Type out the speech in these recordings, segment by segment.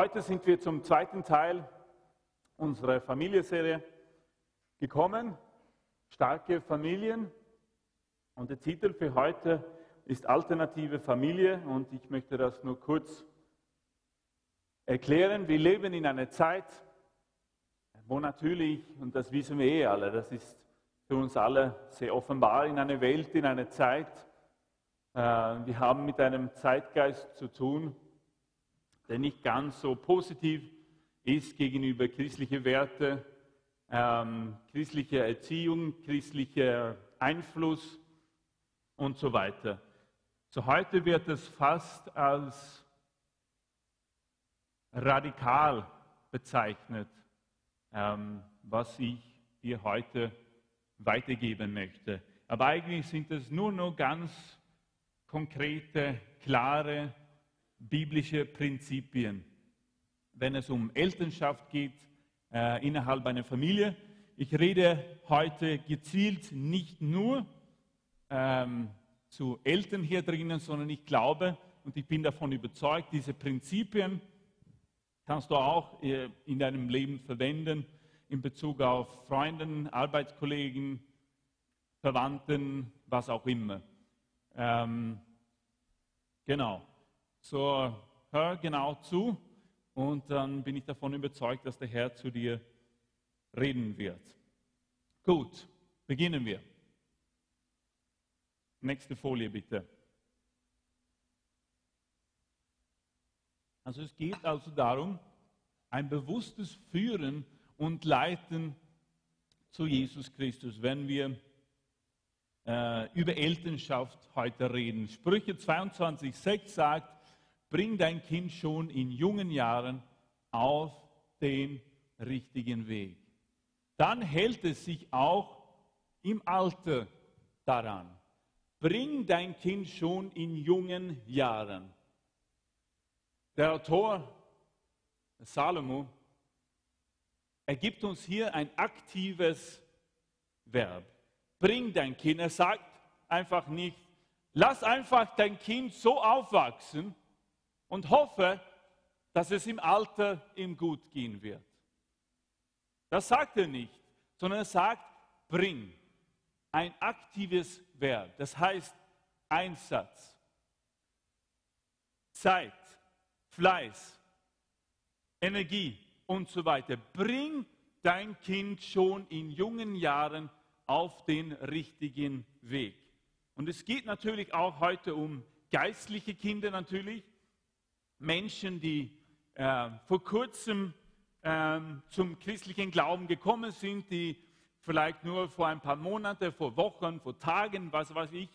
Heute sind wir zum zweiten Teil unserer Familienserie gekommen. Starke Familien. Und der Titel für heute ist Alternative Familie. Und ich möchte das nur kurz erklären. Wir leben in einer Zeit, wo natürlich, und das wissen wir eh alle, das ist für uns alle sehr offenbar, in einer Welt, in einer Zeit, äh, wir haben mit einem Zeitgeist zu tun, der nicht ganz so positiv ist gegenüber christlichen Werte, ähm, christlicher Erziehung, christlicher Einfluss und so weiter. So heute wird es fast als radikal bezeichnet, ähm, was ich dir heute weitergeben möchte. Aber eigentlich sind es nur noch ganz konkrete, klare biblische Prinzipien, wenn es um Elternschaft geht äh, innerhalb einer Familie. Ich rede heute gezielt nicht nur ähm, zu Eltern hier drinnen, sondern ich glaube und ich bin davon überzeugt, diese Prinzipien kannst du auch äh, in deinem Leben verwenden in Bezug auf Freunden, Arbeitskollegen, Verwandten, was auch immer. Ähm, genau. So, hör genau zu und dann bin ich davon überzeugt, dass der Herr zu dir reden wird. Gut, beginnen wir. Nächste Folie bitte. Also es geht also darum, ein bewusstes Führen und Leiten zu Jesus Christus, wenn wir äh, über Elternschaft heute reden. Sprüche 22,6 sagt, bring dein Kind schon in jungen Jahren auf den richtigen Weg. Dann hält es sich auch im Alter daran. Bring dein Kind schon in jungen Jahren. Der Autor Salomo ergibt uns hier ein aktives Verb. Bring dein Kind. Er sagt einfach nicht, lass einfach dein Kind so aufwachsen und hoffe, dass es im Alter ihm gut gehen wird. Das sagt er nicht, sondern er sagt, bring ein aktives Verb. Das heißt Einsatz, Zeit, Fleiß, Energie und so weiter. Bring dein Kind schon in jungen Jahren auf den richtigen Weg. Und es geht natürlich auch heute um geistliche Kinder natürlich, Menschen, die äh, vor kurzem äh, zum christlichen Glauben gekommen sind, die vielleicht nur vor ein paar Monaten, vor Wochen, vor Tagen, was weiß ich,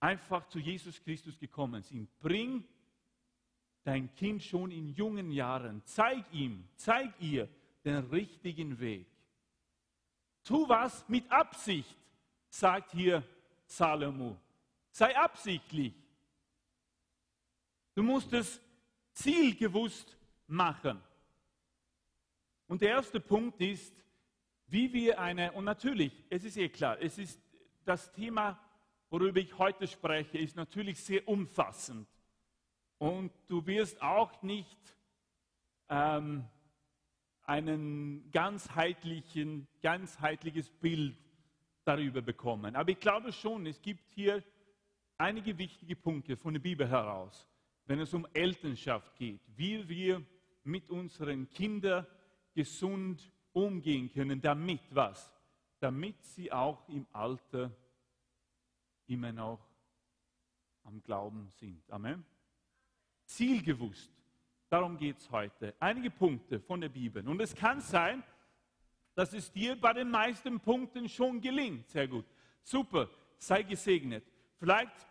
einfach zu Jesus Christus gekommen sind. Bring dein Kind schon in jungen Jahren, zeig ihm, zeig ihr den richtigen Weg. Tu was mit Absicht, sagt hier Salomo. Sei absichtlich. Du musst es zielgewusst machen. Und der erste Punkt ist, wie wir eine, und natürlich, es ist eh klar, es ist das Thema, worüber ich heute spreche, ist natürlich sehr umfassend. Und du wirst auch nicht ähm, ein ganzheitlichen, ganzheitliches Bild darüber bekommen. Aber ich glaube schon, es gibt hier einige wichtige Punkte von der Bibel heraus, wenn es um Elternschaft geht, wie wir mit unseren Kindern gesund umgehen können, damit was? Damit sie auch im Alter immer noch am Glauben sind. Amen. Zielgewusst. Darum geht es heute. Einige Punkte von der Bibel. Und es kann sein, dass es dir bei den meisten Punkten schon gelingt. Sehr gut. Super. Sei gesegnet. Vielleicht,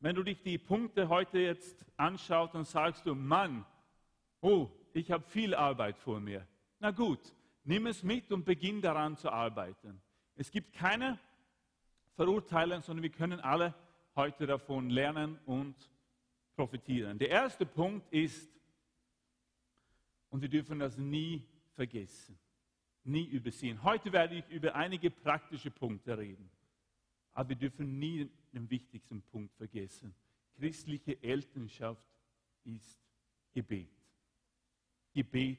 wenn du dich die Punkte heute jetzt anschaust und sagst du, Mann, oh, ich habe viel Arbeit vor mir. Na gut, nimm es mit und beginn daran zu arbeiten. Es gibt keine Verurteilung, sondern wir können alle heute davon lernen und profitieren. Der erste Punkt ist, und wir dürfen das nie vergessen, nie übersehen. Heute werde ich über einige praktische Punkte reden, aber wir dürfen nie den wichtigsten Punkt vergessen. Christliche Elternschaft ist Gebet. Gebet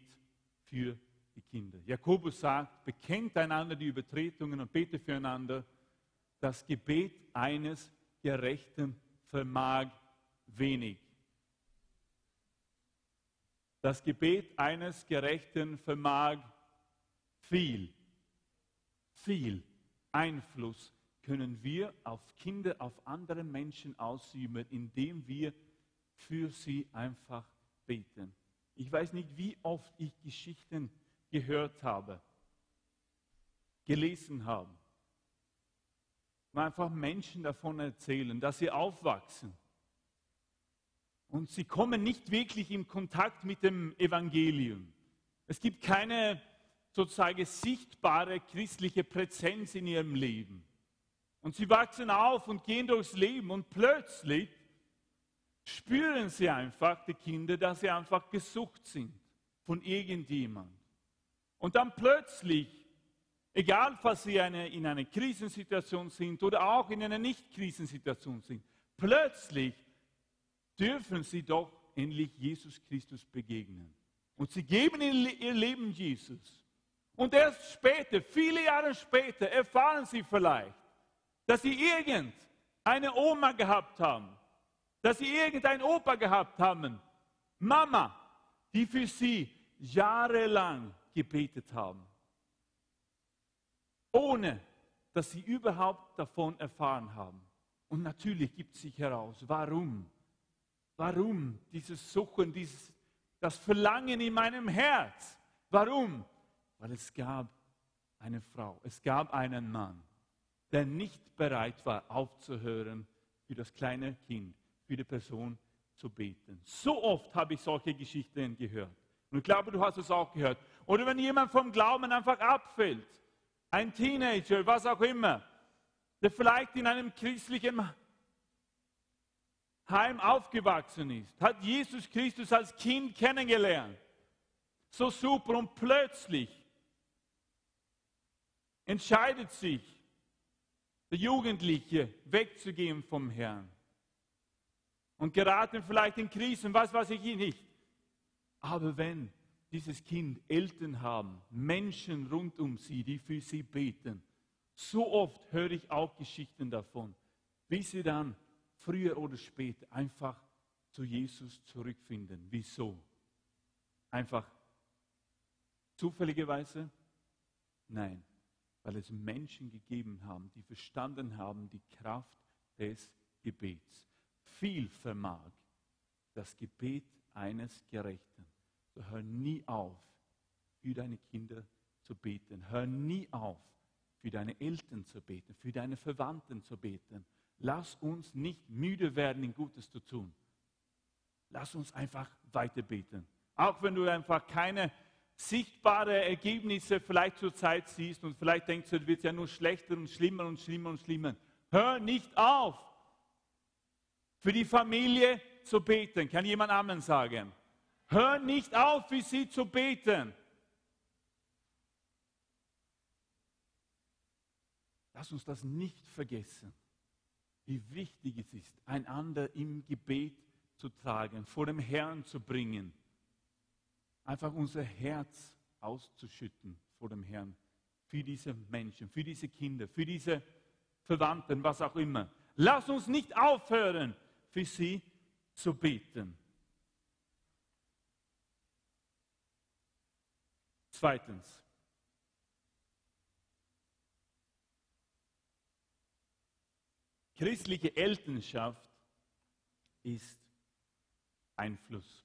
für die Kinder. Jakobus sagt, bekennt einander die Übertretungen und betet füreinander. Das Gebet eines Gerechten vermag wenig. Das Gebet eines Gerechten vermag viel, viel Einfluss können wir auf Kinder, auf andere Menschen ausüben, indem wir für sie einfach beten. Ich weiß nicht, wie oft ich Geschichten gehört habe, gelesen habe, wo einfach Menschen davon erzählen, dass sie aufwachsen. Und sie kommen nicht wirklich in Kontakt mit dem Evangelium. Es gibt keine sozusagen sichtbare christliche Präsenz in ihrem Leben. Und sie wachsen auf und gehen durchs Leben und plötzlich spüren sie einfach, die Kinder, dass sie einfach gesucht sind von irgendjemand. Und dann plötzlich, egal was sie eine, in einer Krisensituation sind oder auch in einer Nicht-Krisensituation sind, plötzlich dürfen sie doch endlich Jesus Christus begegnen. Und sie geben ihr Leben Jesus. Und erst später, viele Jahre später, erfahren sie vielleicht, dass sie irgendeine Oma gehabt haben, dass sie irgendein Opa gehabt haben, Mama, die für sie jahrelang gebetet haben, ohne dass sie überhaupt davon erfahren haben. Und natürlich gibt sich heraus, warum? Warum dieses Suchen, dieses, das Verlangen in meinem Herz? Warum? Weil es gab eine Frau, es gab einen Mann, der nicht bereit war, aufzuhören, für das kleine Kind, für die Person zu beten. So oft habe ich solche Geschichten gehört. Und ich glaube, du hast es auch gehört. Oder wenn jemand vom Glauben einfach abfällt, ein Teenager, was auch immer, der vielleicht in einem christlichen Heim aufgewachsen ist, hat Jesus Christus als Kind kennengelernt. So super und plötzlich entscheidet sich der Jugendliche wegzugehen vom Herrn. Und geraten vielleicht in Krisen, was weiß ich nicht. Aber wenn dieses Kind Eltern haben, Menschen rund um sie, die für sie beten, so oft höre ich auch Geschichten davon, wie sie dann früher oder später einfach zu Jesus zurückfinden. Wieso? Einfach zufälligerweise? Nein, weil es Menschen gegeben haben, die verstanden haben die Kraft des Gebets. Viel vermag das Gebet eines Gerechten. So hör nie auf, für deine Kinder zu beten. Hör nie auf, für deine Eltern zu beten, für deine Verwandten zu beten. Lass uns nicht müde werden, in Gutes zu tun. Lass uns einfach weiter beten. Auch wenn du einfach keine sichtbare Ergebnisse vielleicht zur Zeit siehst und vielleicht denkst du, es wird ja nur schlechter und schlimmer und schlimmer und schlimmer. Hör nicht auf, für die Familie zu beten. Kann jemand Amen sagen? Hör nicht auf, für sie zu beten. Lass uns das nicht vergessen, wie wichtig es ist, einander im Gebet zu tragen, vor dem Herrn zu bringen einfach unser Herz auszuschütten vor dem Herrn für diese Menschen, für diese Kinder, für diese Verwandten, was auch immer. Lass uns nicht aufhören, für sie zu beten. Zweitens. Christliche Elternschaft ist Einfluss.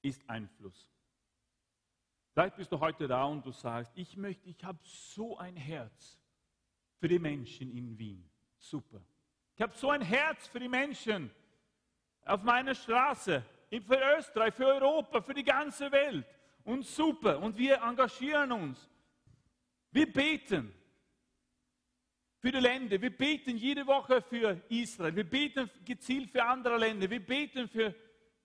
Ist Einfluss. Vielleicht bist du heute da und du sagst, ich möchte, ich habe so ein Herz für die Menschen in Wien. Super. Ich habe so ein Herz für die Menschen auf meiner Straße, für Österreich, für Europa, für die ganze Welt. Und super. Und wir engagieren uns. Wir beten für die Länder. Wir beten jede Woche für Israel. Wir beten gezielt für andere Länder. Wir beten für,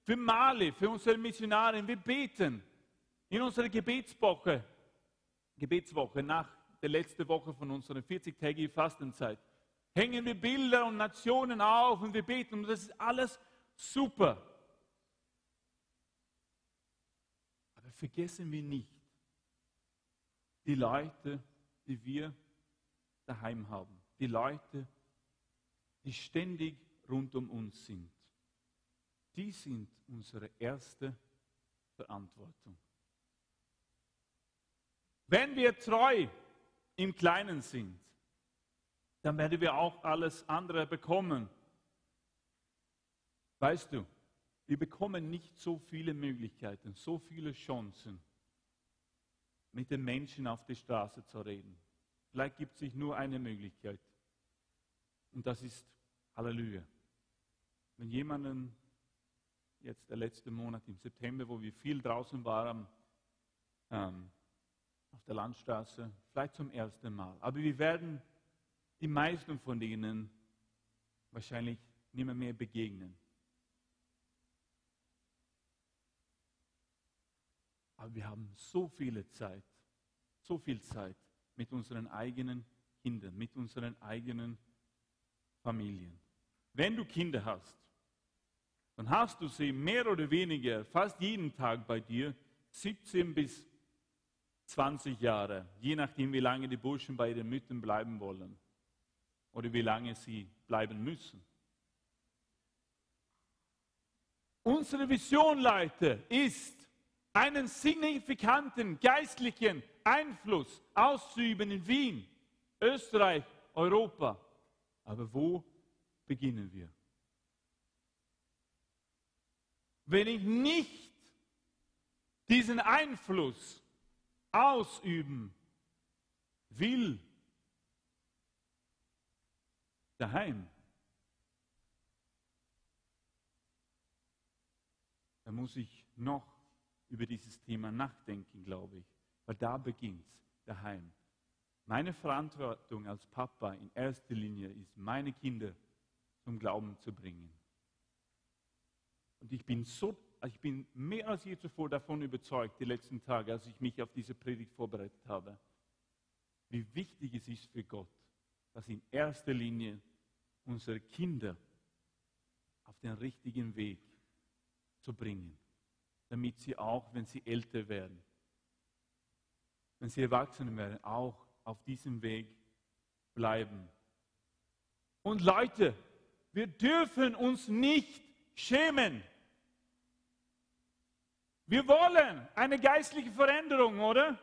für Mali, für unsere Missionare. Wir beten. In unserer Gebetswoche, Gebetswoche nach der letzten Woche von unserer 40-tägigen Fastenzeit, hängen wir Bilder und Nationen auf und wir beten und das ist alles super. Aber vergessen wir nicht die Leute, die wir daheim haben. Die Leute, die ständig rund um uns sind. Die sind unsere erste Verantwortung. Wenn wir treu im Kleinen sind, dann werden wir auch alles andere bekommen. Weißt du, wir bekommen nicht so viele Möglichkeiten, so viele Chancen, mit den Menschen auf der Straße zu reden. Vielleicht gibt es sich nur eine Möglichkeit. Und das ist Halleluja. Wenn jemanden jetzt der letzte Monat im September, wo wir viel draußen waren, ähm, auf der Landstraße, vielleicht zum ersten Mal. Aber wir werden die meisten von denen wahrscheinlich nicht mehr, mehr begegnen. Aber wir haben so viele Zeit, so viel Zeit mit unseren eigenen Kindern, mit unseren eigenen Familien. Wenn du Kinder hast, dann hast du sie mehr oder weniger fast jeden Tag bei dir, 17 bis 20 Jahre, je nachdem, wie lange die Burschen bei den Müttern bleiben wollen oder wie lange sie bleiben müssen. Unsere Vision, Leute, ist, einen signifikanten geistlichen Einfluss auszuüben in Wien, Österreich, Europa. Aber wo beginnen wir? Wenn ich nicht diesen Einfluss ausüben will, daheim, dann muss ich noch über dieses Thema nachdenken, glaube ich. Weil da beginnt es, daheim. Meine Verantwortung als Papa in erster Linie ist, meine Kinder zum Glauben zu bringen. Und ich bin so, ich bin mehr als je zuvor davon überzeugt, die letzten Tage, als ich mich auf diese Predigt vorbereitet habe, wie wichtig es ist für Gott, dass in erster Linie unsere Kinder auf den richtigen Weg zu bringen, damit sie auch, wenn sie älter werden, wenn sie erwachsen werden, auch auf diesem Weg bleiben. Und Leute, wir dürfen uns nicht schämen. Wir wollen eine geistliche Veränderung, oder?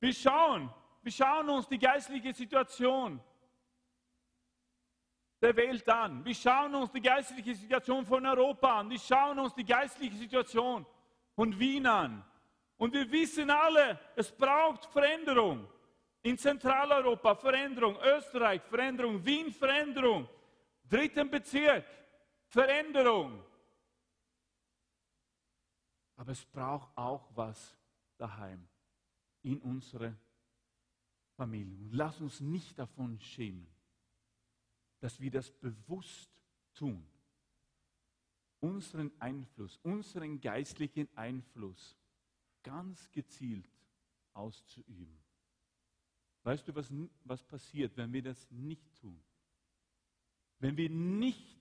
Wir schauen, wir schauen uns die geistliche Situation der Welt an. Wir schauen uns die geistliche Situation von Europa an. Wir schauen uns die geistliche Situation von Wien an. Und wir wissen alle, es braucht Veränderung. In Zentraleuropa Veränderung, Österreich Veränderung, Wien Veränderung, dritten Bezirk Veränderung. Aber es braucht auch was daheim, in unsere Familie. Und lass uns nicht davon schämen, dass wir das bewusst tun. Unseren Einfluss, unseren geistlichen Einfluss ganz gezielt auszuüben. Weißt du, was, was passiert, wenn wir das nicht tun? Wenn wir nicht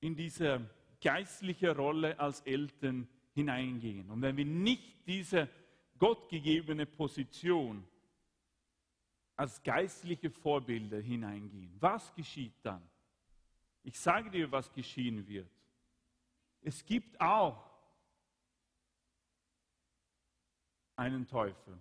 in diese geistliche Rolle als Eltern hineingehen. Und wenn wir nicht diese gottgegebene Position als geistliche Vorbilder hineingehen, was geschieht dann? Ich sage dir, was geschehen wird. Es gibt auch einen Teufel.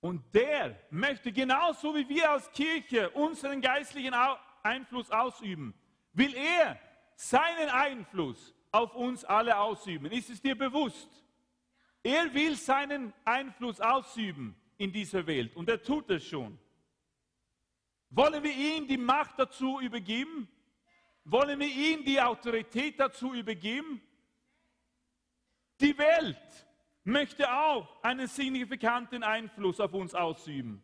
Und der möchte genauso wie wir als Kirche unseren geistlichen Einfluss ausüben, will er seinen Einfluss auf uns alle ausüben. Ist es dir bewusst? Er will seinen Einfluss ausüben in dieser Welt und er tut es schon. Wollen wir ihm die Macht dazu übergeben? Wollen wir ihm die Autorität dazu übergeben? Die Welt möchte auch einen signifikanten Einfluss auf uns ausüben.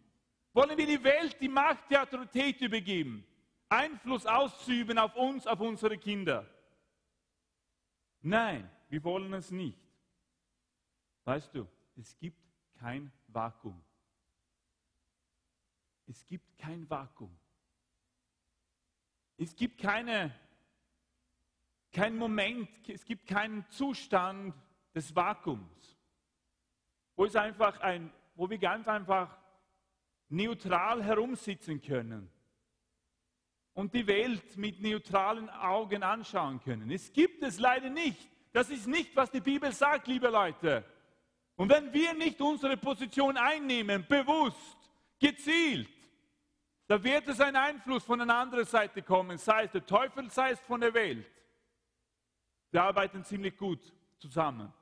Wollen wir die Welt die Macht, die Autorität übergeben? Einfluss auszuüben auf uns, auf unsere Kinder. Nein, wir wollen es nicht. Weißt du, es gibt kein Vakuum. Es gibt kein Vakuum. Es gibt keine, kein Moment, es gibt keinen Zustand des Vakuums, wo, es einfach ein, wo wir ganz einfach neutral herumsitzen können und die Welt mit neutralen Augen anschauen können. Es gibt es leider nicht. Das ist nicht, was die Bibel sagt, liebe Leute. Und wenn wir nicht unsere Position einnehmen, bewusst, gezielt, da wird es ein Einfluss von einer anderen Seite kommen, sei es der Teufel, sei es von der Welt. Wir arbeiten ziemlich gut zusammen.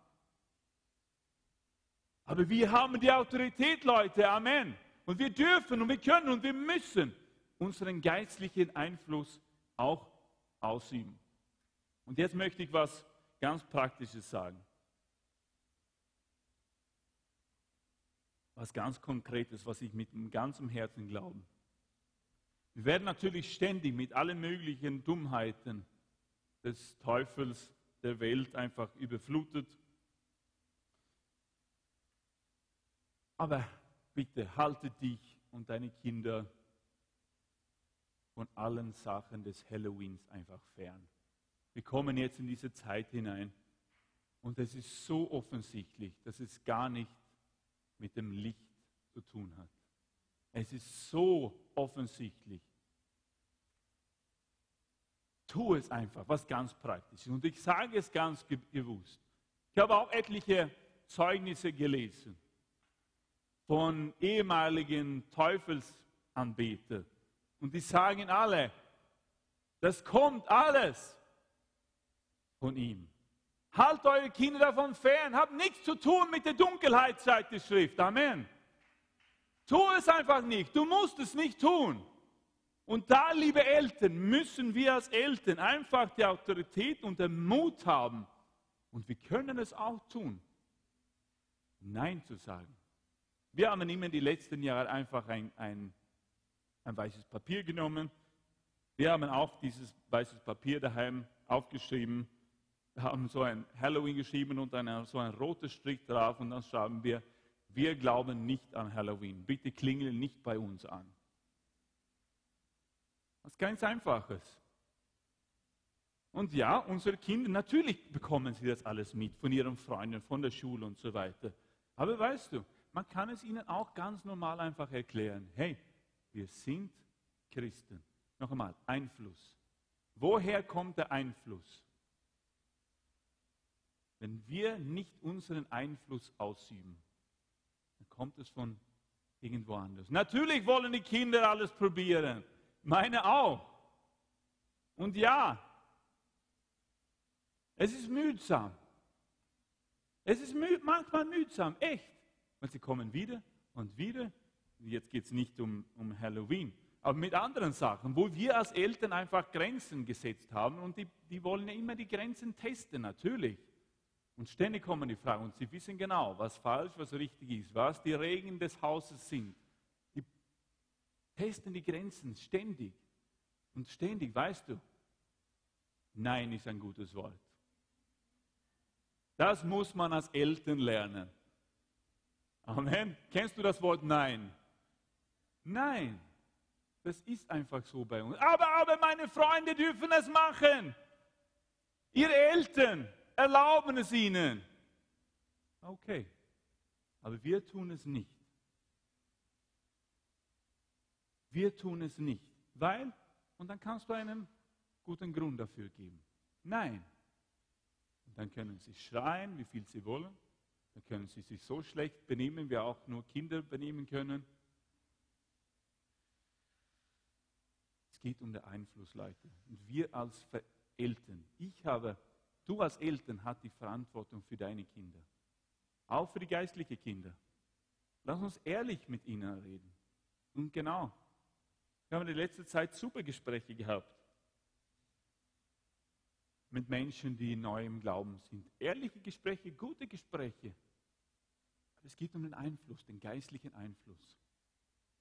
Aber wir haben die Autorität, Leute, Amen. Und wir dürfen und wir können und wir müssen unseren geistlichen Einfluss auch ausüben. Und jetzt möchte ich was ganz Praktisches sagen. Was ganz Konkretes, was ich mit ganzem Herzen glaube. Wir werden natürlich ständig mit allen möglichen Dummheiten des Teufels der Welt einfach überflutet. Aber bitte halte dich und deine Kinder von allen Sachen des Halloweens einfach fern. Wir kommen jetzt in diese Zeit hinein und es ist so offensichtlich, dass es gar nicht mit dem Licht zu tun hat. Es ist so offensichtlich. Tu es einfach, was ganz praktisch ist. Und ich sage es ganz bewusst. Ich habe auch etliche Zeugnisse gelesen von ehemaligen Teufelsanbetern. Und die sagen alle, das kommt alles von ihm. Halt eure Kinder davon fern, habt nichts zu tun mit der Dunkelheit, sagt die Schrift. Amen. Tu es einfach nicht. Du musst es nicht tun. Und da, liebe Eltern, müssen wir als Eltern einfach die Autorität und den Mut haben. Und wir können es auch tun, Nein zu sagen. Wir haben immer in den letzten Jahren einfach ein, ein, ein weißes Papier genommen. Wir haben auch dieses weißes Papier daheim aufgeschrieben, haben so ein Halloween geschrieben und dann so ein roter Strich drauf und dann schreiben wir, wir glauben nicht an Halloween. Bitte klingeln nicht bei uns an. Das ist ganz Einfaches. Und ja, unsere Kinder, natürlich bekommen sie das alles mit von ihren Freunden, von der Schule und so weiter. Aber weißt du, man kann es ihnen auch ganz normal einfach erklären. Hey, wir sind Christen. Noch einmal, Einfluss. Woher kommt der Einfluss? Wenn wir nicht unseren Einfluss ausüben, dann kommt es von irgendwo anders. Natürlich wollen die Kinder alles probieren. Meine auch. Und ja, es ist mühsam. Es ist müh manchmal mühsam, echt. Und sie kommen wieder und wieder. Jetzt geht es nicht um, um Halloween, aber mit anderen Sachen, wo wir als Eltern einfach Grenzen gesetzt haben und die, die wollen ja immer die Grenzen testen, natürlich. Und ständig kommen die Fragen und sie wissen genau, was falsch, was richtig ist, was die Regeln des Hauses sind. Die testen die Grenzen ständig. Und ständig, weißt du, Nein ist ein gutes Wort. Das muss man als Eltern lernen. Amen. Kennst du das Wort Nein? Nein. Das ist einfach so bei uns. Aber, aber meine Freunde dürfen es machen. Ihre Eltern erlauben es ihnen. Okay. Aber wir tun es nicht. Wir tun es nicht. Weil, und dann kannst du einen guten Grund dafür geben. Nein. Und dann können sie schreien, wie viel sie wollen. Dann können sie sich so schlecht benehmen, wie auch nur Kinder benehmen können. Geht um den Einfluss, Leute. Und wir als Eltern, ich habe, du als Eltern hast die Verantwortung für deine Kinder. Auch für die geistlichen Kinder. Lass uns ehrlich mit ihnen reden. Und genau, wir haben in letzter Zeit super Gespräche gehabt mit Menschen, die neu im Glauben sind. Ehrliche Gespräche, gute Gespräche. Aber es geht um den Einfluss, den geistlichen Einfluss.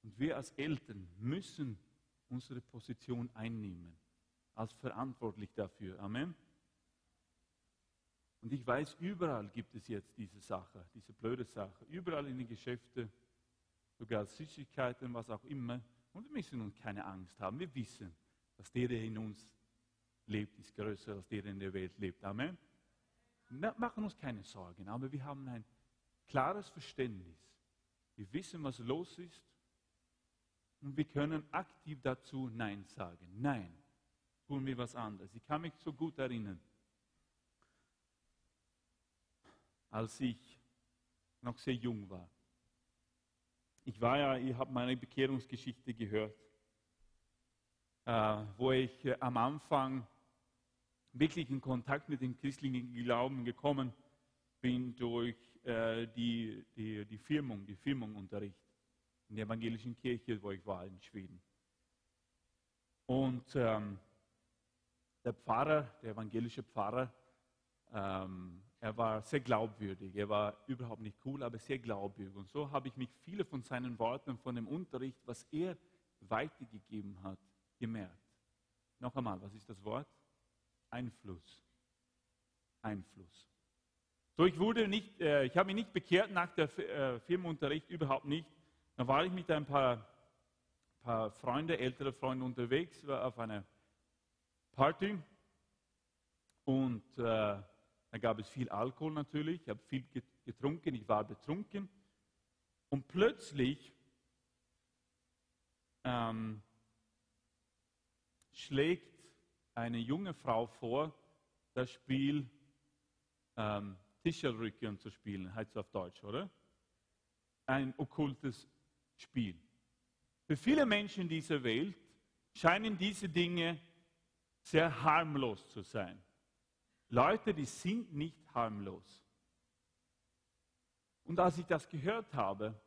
Und wir als Eltern müssen unsere Position einnehmen, als verantwortlich dafür. Amen. Und ich weiß, überall gibt es jetzt diese Sache, diese blöde Sache. Überall in den Geschäften, sogar Süßigkeiten, was auch immer. Und wir müssen uns keine Angst haben. Wir wissen, dass der, der in uns lebt, ist größer als der, der in der Welt lebt. Amen. wir machen uns keine Sorgen, aber wir haben ein klares Verständnis. Wir wissen, was los ist und wir können aktiv dazu Nein sagen. Nein, tun wir was anderes. Ich kann mich so gut erinnern, als ich noch sehr jung war. Ich war ja, ihr habt meine Bekehrungsgeschichte gehört, äh, wo ich äh, am Anfang wirklich in Kontakt mit dem christlichen Glauben gekommen bin durch äh, die, die, die Firmung, die Firmungunterricht in der evangelischen Kirche, wo ich war in Schweden. Und ähm, der Pfarrer, der evangelische Pfarrer, ähm, er war sehr glaubwürdig. Er war überhaupt nicht cool, aber sehr glaubwürdig. Und so habe ich mich viele von seinen Worten, von dem Unterricht, was er weitergegeben hat, gemerkt. Noch einmal, was ist das Wort? Einfluss. Einfluss. So, ich wurde nicht, äh, ich habe mich nicht bekehrt nach der äh, Firmenunterricht, überhaupt nicht. Dann war ich mit ein paar, paar Freunde, ältere Freunde unterwegs auf einer Party und äh, da gab es viel Alkohol natürlich. Ich habe viel getrunken, ich war betrunken und plötzlich ähm, schlägt eine junge Frau vor, das Spiel ähm, Tischelrücken zu spielen, heißt es auf Deutsch, oder? Ein okkultes Spiel. Für viele Menschen dieser Welt scheinen diese Dinge sehr harmlos zu sein. Leute, die sind nicht harmlos. Und als ich das gehört habe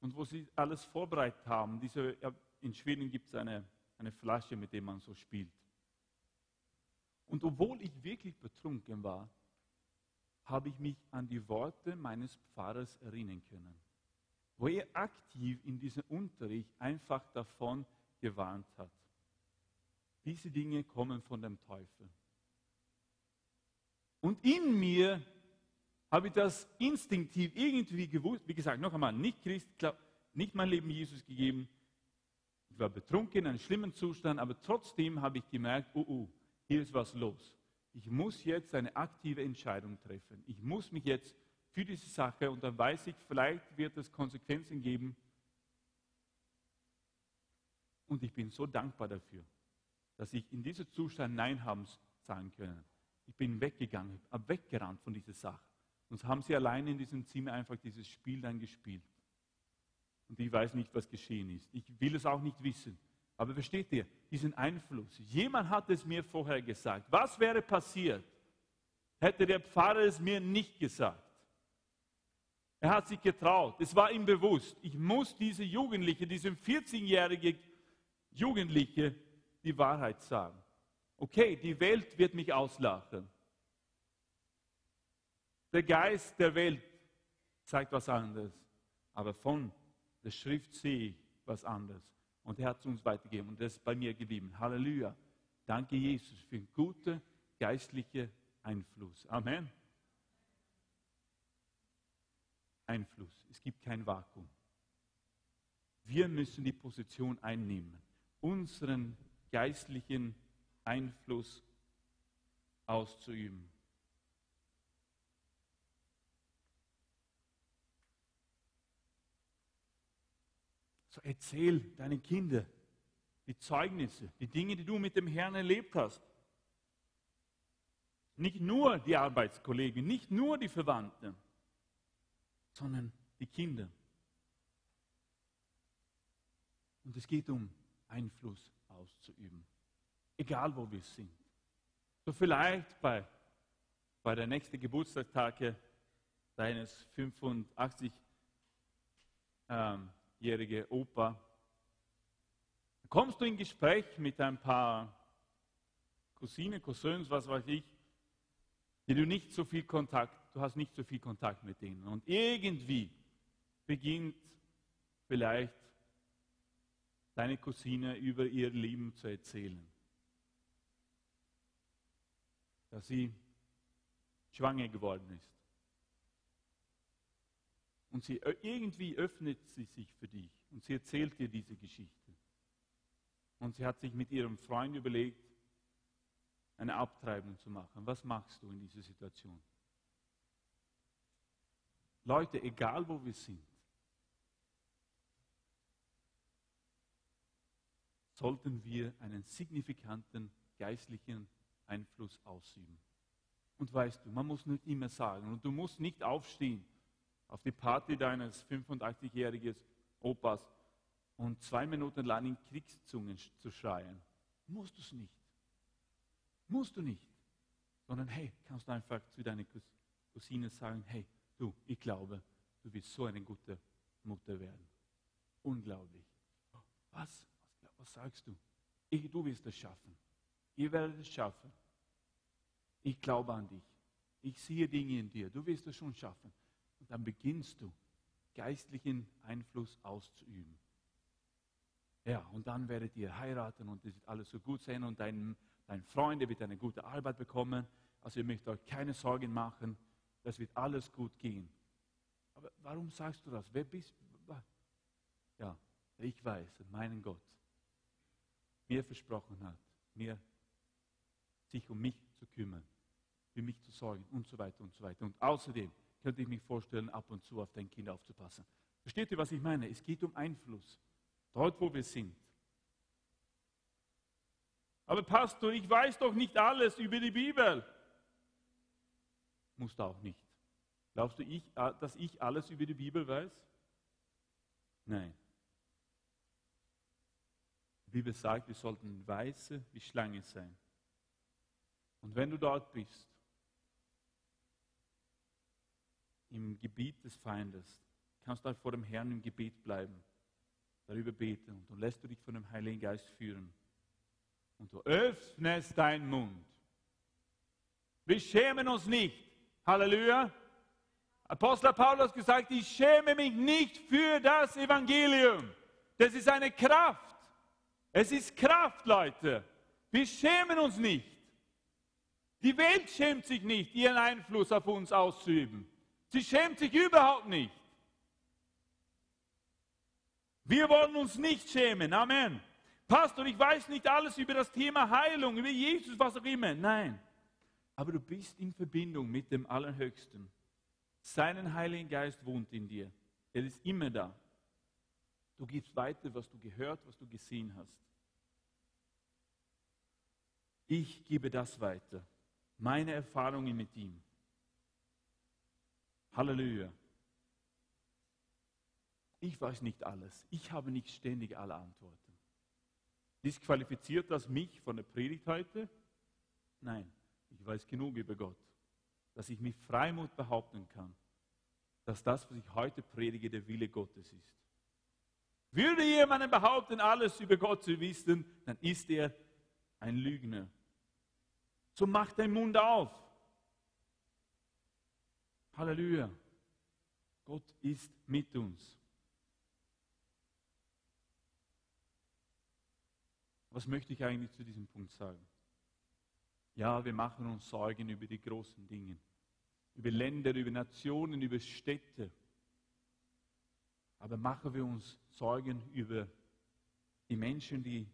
und wo sie alles vorbereitet haben, diese, in Schweden gibt es eine, eine Flasche, mit der man so spielt. Und obwohl ich wirklich betrunken war, habe ich mich an die Worte meines Pfarrers erinnern können, wo er aktiv in diesem Unterricht einfach davon gewarnt hat. Diese Dinge kommen von dem Teufel. Und in mir habe ich das instinktiv irgendwie gewusst. Wie gesagt, noch einmal, nicht Christ, nicht mein Leben Jesus gegeben. Ich war betrunken, in einem schlimmen Zustand, aber trotzdem habe ich gemerkt, oh, oh, hier ist was los. Ich muss jetzt eine aktive Entscheidung treffen. Ich muss mich jetzt für diese Sache, und dann weiß ich, vielleicht wird es Konsequenzen geben. Und ich bin so dankbar dafür, dass ich in diesem Zustand Nein haben sagen können. Ich bin weggegangen, habe weggerannt von dieser Sache. Und haben sie allein in diesem Zimmer einfach dieses Spiel dann gespielt. Und ich weiß nicht, was geschehen ist. Ich will es auch nicht wissen. Aber versteht ihr, diesen Einfluss. Jemand hat es mir vorher gesagt. Was wäre passiert, hätte der Pfarrer es mir nicht gesagt? Er hat sich getraut. Es war ihm bewusst, ich muss diese Jugendliche, diesem 14-jährigen Jugendliche, die Wahrheit sagen. Okay, die Welt wird mich auslachen. Der Geist der Welt zeigt was anderes. Aber von der Schrift sehe ich was anderes. Und er hat es uns weitergegeben und das ist bei mir geblieben. Halleluja. Danke, Jesus, für einen guten geistlichen Einfluss. Amen. Einfluss. Es gibt kein Vakuum. Wir müssen die Position einnehmen, unseren geistlichen Einfluss auszuüben. So erzähl deinen Kindern die Zeugnisse, die Dinge, die du mit dem Herrn erlebt hast. Nicht nur die Arbeitskollegen, nicht nur die Verwandten, sondern die Kinder. Und es geht um Einfluss auszuüben, egal wo wir sind. So vielleicht bei, bei der nächsten Geburtstagstag deines 85 ähm, jährige Opa. Dann kommst du in Gespräch mit ein paar Cousinen, Cousins, was weiß ich, die du nicht so viel Kontakt, du hast nicht so viel Kontakt mit denen. Und irgendwie beginnt vielleicht deine Cousine über ihr Leben zu erzählen. Dass sie schwanger geworden ist. Und sie, irgendwie öffnet sie sich für dich und sie erzählt dir diese Geschichte. Und sie hat sich mit ihrem Freund überlegt, eine Abtreibung zu machen. Was machst du in dieser Situation? Leute, egal wo wir sind, sollten wir einen signifikanten geistlichen Einfluss ausüben. Und weißt du, man muss nicht immer sagen, und du musst nicht aufstehen auf die Party deines 85-jährigen Opas und zwei Minuten lang in Kriegszungen zu schreien. Musst du es nicht. Musst du nicht. Sondern hey, kannst du einfach zu deiner Cousine sagen, hey, du, ich glaube, du wirst so eine gute Mutter werden. Unglaublich. Was? Was sagst du? Ich, du wirst es schaffen. Ihr werdet es schaffen. Ich glaube an dich. Ich sehe Dinge in dir. Du wirst es schon schaffen. Und dann beginnst du, geistlichen Einfluss auszuüben. Ja, und dann werdet ihr heiraten und es wird alles so gut sein und dein, dein Freund wird eine gute Arbeit bekommen. Also ihr möchtet euch keine Sorgen machen. Das wird alles gut gehen. Aber warum sagst du das? Wer bist du? Ja, ich weiß, meinen Gott mir versprochen hat, mir sich um mich zu kümmern, für mich zu sorgen und so weiter und so weiter. Und außerdem könnte ich mich vorstellen, ab und zu auf dein Kind aufzupassen. Versteht ihr, was ich meine? Es geht um Einfluss. Dort, wo wir sind. Aber Pastor, ich weiß doch nicht alles über die Bibel. Musst du auch nicht. Glaubst du, ich, dass ich alles über die Bibel weiß? Nein. Bibel sagt, wir sollten weiße wie Schlange sein. Und wenn du dort bist, im Gebiet des Feindes, kannst du halt vor dem Herrn im Gebet bleiben, darüber beten und dann lässt du dich von dem Heiligen Geist führen. Und du öffnest deinen Mund. Wir schämen uns nicht. Halleluja. Apostel Paulus gesagt, ich schäme mich nicht für das Evangelium. Das ist eine Kraft. Es ist Kraft, Leute. Wir schämen uns nicht. Die Welt schämt sich nicht, ihren Einfluss auf uns auszuüben. Sie schämt sich überhaupt nicht. Wir wollen uns nicht schämen. Amen. Pastor, ich weiß nicht alles über das Thema Heilung, über Jesus, was auch immer. Nein. Aber du bist in Verbindung mit dem Allerhöchsten. Seinen Heiligen Geist wohnt in dir. Er ist immer da. Du gibst weiter, was du gehört, was du gesehen hast. Ich gebe das weiter. Meine Erfahrungen mit ihm. Halleluja. Ich weiß nicht alles. Ich habe nicht ständig alle Antworten. Disqualifiziert das mich von der Predigt heute? Nein, weiß genug über Gott, dass ich mit Freimut behaupten kann, dass das, was ich heute predige, der Wille Gottes ist. Würde jemand behaupten, alles über Gott zu wissen, dann ist er ein Lügner. So mach deinen Mund auf. Halleluja. Gott ist mit uns. Was möchte ich eigentlich zu diesem Punkt sagen? Ja, wir machen uns Sorgen über die großen Dinge, über Länder, über Nationen, über Städte. Aber machen wir uns Sorgen über die Menschen, die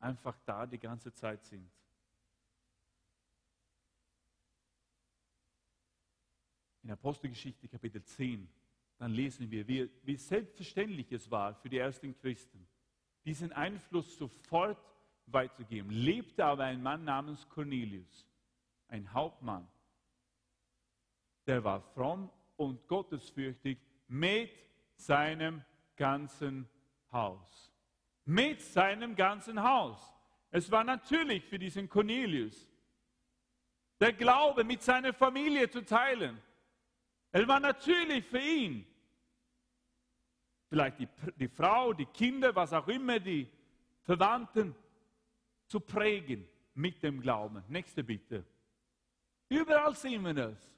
einfach da die ganze Zeit sind. in Apostelgeschichte Kapitel 10, dann lesen wir, wie, wie selbstverständlich es war für die ersten Christen, diesen Einfluss sofort weiterzugeben. Lebte aber ein Mann namens Cornelius, ein Hauptmann, der war fromm und gottesfürchtig mit seinem ganzen Haus. Mit seinem ganzen Haus. Es war natürlich für diesen Cornelius, der Glaube mit seiner Familie zu teilen. Es war natürlich für ihn, vielleicht die, die Frau, die Kinder, was auch immer, die Verwandten, zu prägen mit dem Glauben. Nächste bitte. Überall sehen wir das.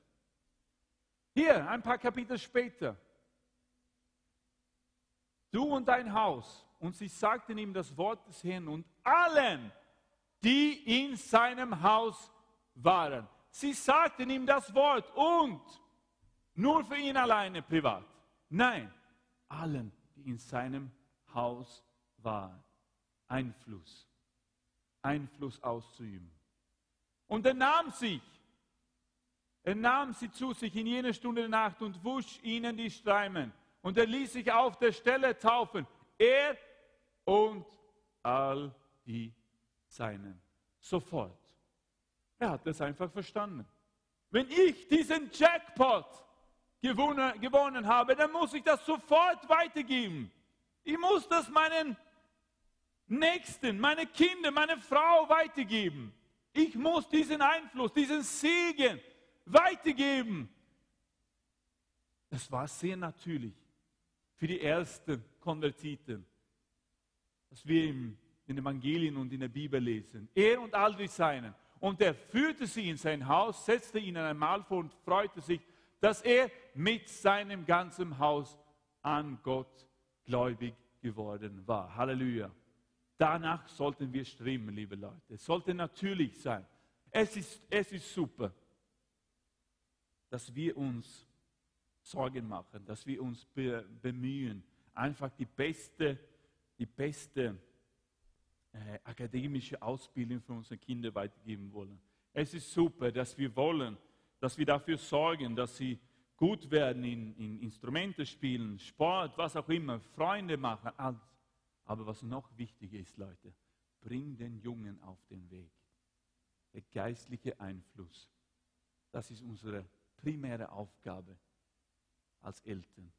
Hier, ein paar Kapitel später. Du und dein Haus. Und sie sagten ihm das Wort des Herrn und allen, die in seinem Haus waren. Sie sagten ihm das Wort und nur für ihn alleine privat. Nein, allen, die in seinem Haus waren. Einfluss. Einfluss auszuüben. Und er nahm sich. Er nahm sie zu sich in jener Stunde der Nacht und wusch ihnen die Streimen. Und er ließ sich auf der Stelle taufen. Er und all die Seinen. Sofort. Er hat das einfach verstanden. Wenn ich diesen Jackpot gewonnen, gewonnen habe, dann muss ich das sofort weitergeben. Ich muss das meinen Nächsten, meine Kinder, meine Frau weitergeben. Ich muss diesen Einfluss, diesen Segen weitergeben. Das war sehr natürlich für die ersten Konvertiten, was wir in den Evangelien und in der Bibel lesen. Er und all die Seinen. Und er führte sie in sein Haus, setzte ihnen ein Mahl vor und freute sich, dass er mit seinem ganzen Haus an Gott gläubig geworden war. Halleluja. Danach sollten wir streben, liebe Leute. Es sollte natürlich sein. Es ist, es ist super, dass wir uns Sorgen machen, dass wir uns bemühen, einfach die beste, die beste äh, akademische Ausbildung für unsere Kinder weitergeben wollen. Es ist super, dass wir wollen, dass wir dafür sorgen, dass sie gut werden in, in Instrumente spielen, Sport, was auch immer, Freunde machen. Alles. Aber was noch wichtiger ist, Leute, bring den Jungen auf den Weg. Der geistliche Einfluss, das ist unsere primäre Aufgabe als Eltern,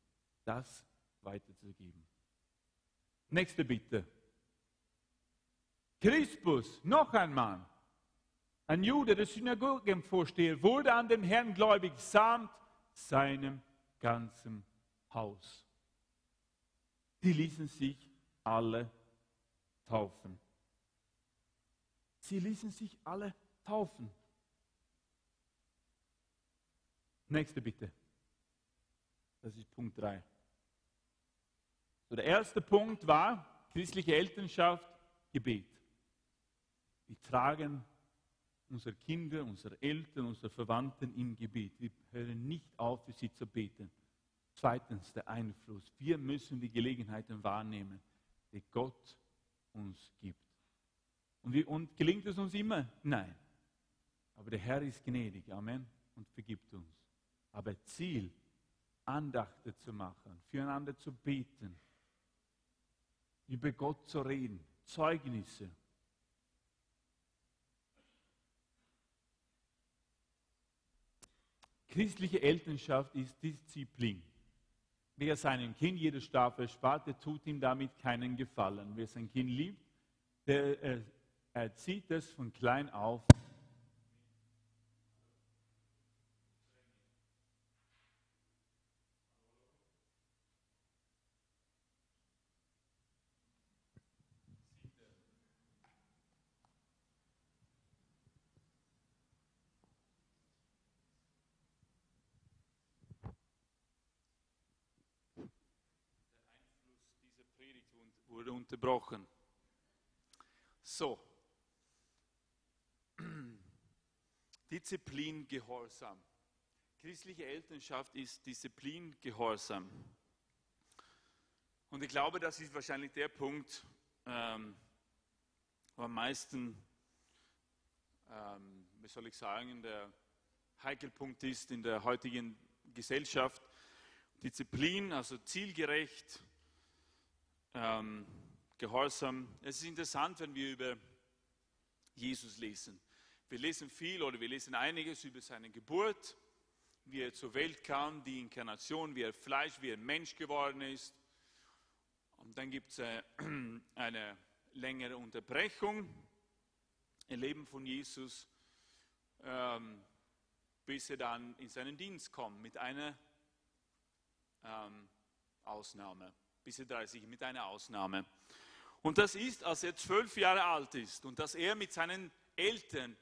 das weiterzugeben. Nächste Bitte. Crispus, noch ein Mann, ein Jude, der Synagogenvorsteher, wurde an dem Herrn gläubig samt seinem ganzen Haus. Die ließen sich alle taufen. Sie ließen sich alle taufen. Nächste bitte. Das ist Punkt 3. So, der erste Punkt war christliche Elternschaft, Gebet. Wir tragen unsere Kinder, unsere Eltern, unsere Verwandten im Gebet. Wir hören nicht auf, für sie zu beten. Zweitens der Einfluss. Wir müssen die Gelegenheiten wahrnehmen, die Gott uns gibt. Und, wie, und gelingt es uns immer? Nein. Aber der Herr ist gnädig, Amen, und vergibt uns. Aber Ziel, Andachte zu machen, füreinander zu beten, über Gott zu reden, Zeugnisse, Christliche Elternschaft ist Disziplin. Wer seinem Kind jede Strafe erspart, der tut ihm damit keinen Gefallen. Wer sein Kind liebt, der äh, erzieht es von klein auf wurde unterbrochen. So. Disziplin, Gehorsam. Christliche Elternschaft ist Disziplin, Gehorsam. Und ich glaube, das ist wahrscheinlich der Punkt, ähm, wo am meisten, ähm, wie soll ich sagen, der Heikelpunkt ist in der heutigen Gesellschaft. Disziplin, also zielgerecht, ähm, Gehorsam. Es ist interessant, wenn wir über Jesus lesen. Wir lesen viel oder wir lesen einiges über seine Geburt, wie er zur Welt kam, die Inkarnation, wie er Fleisch, wie er Mensch geworden ist. Und dann gibt es äh, eine längere Unterbrechung im Leben von Jesus, ähm, bis er dann in seinen Dienst kommt, mit einer ähm, Ausnahme bis er 30, mit einer Ausnahme. Und das ist, als er zwölf Jahre alt ist und dass er mit seinen Eltern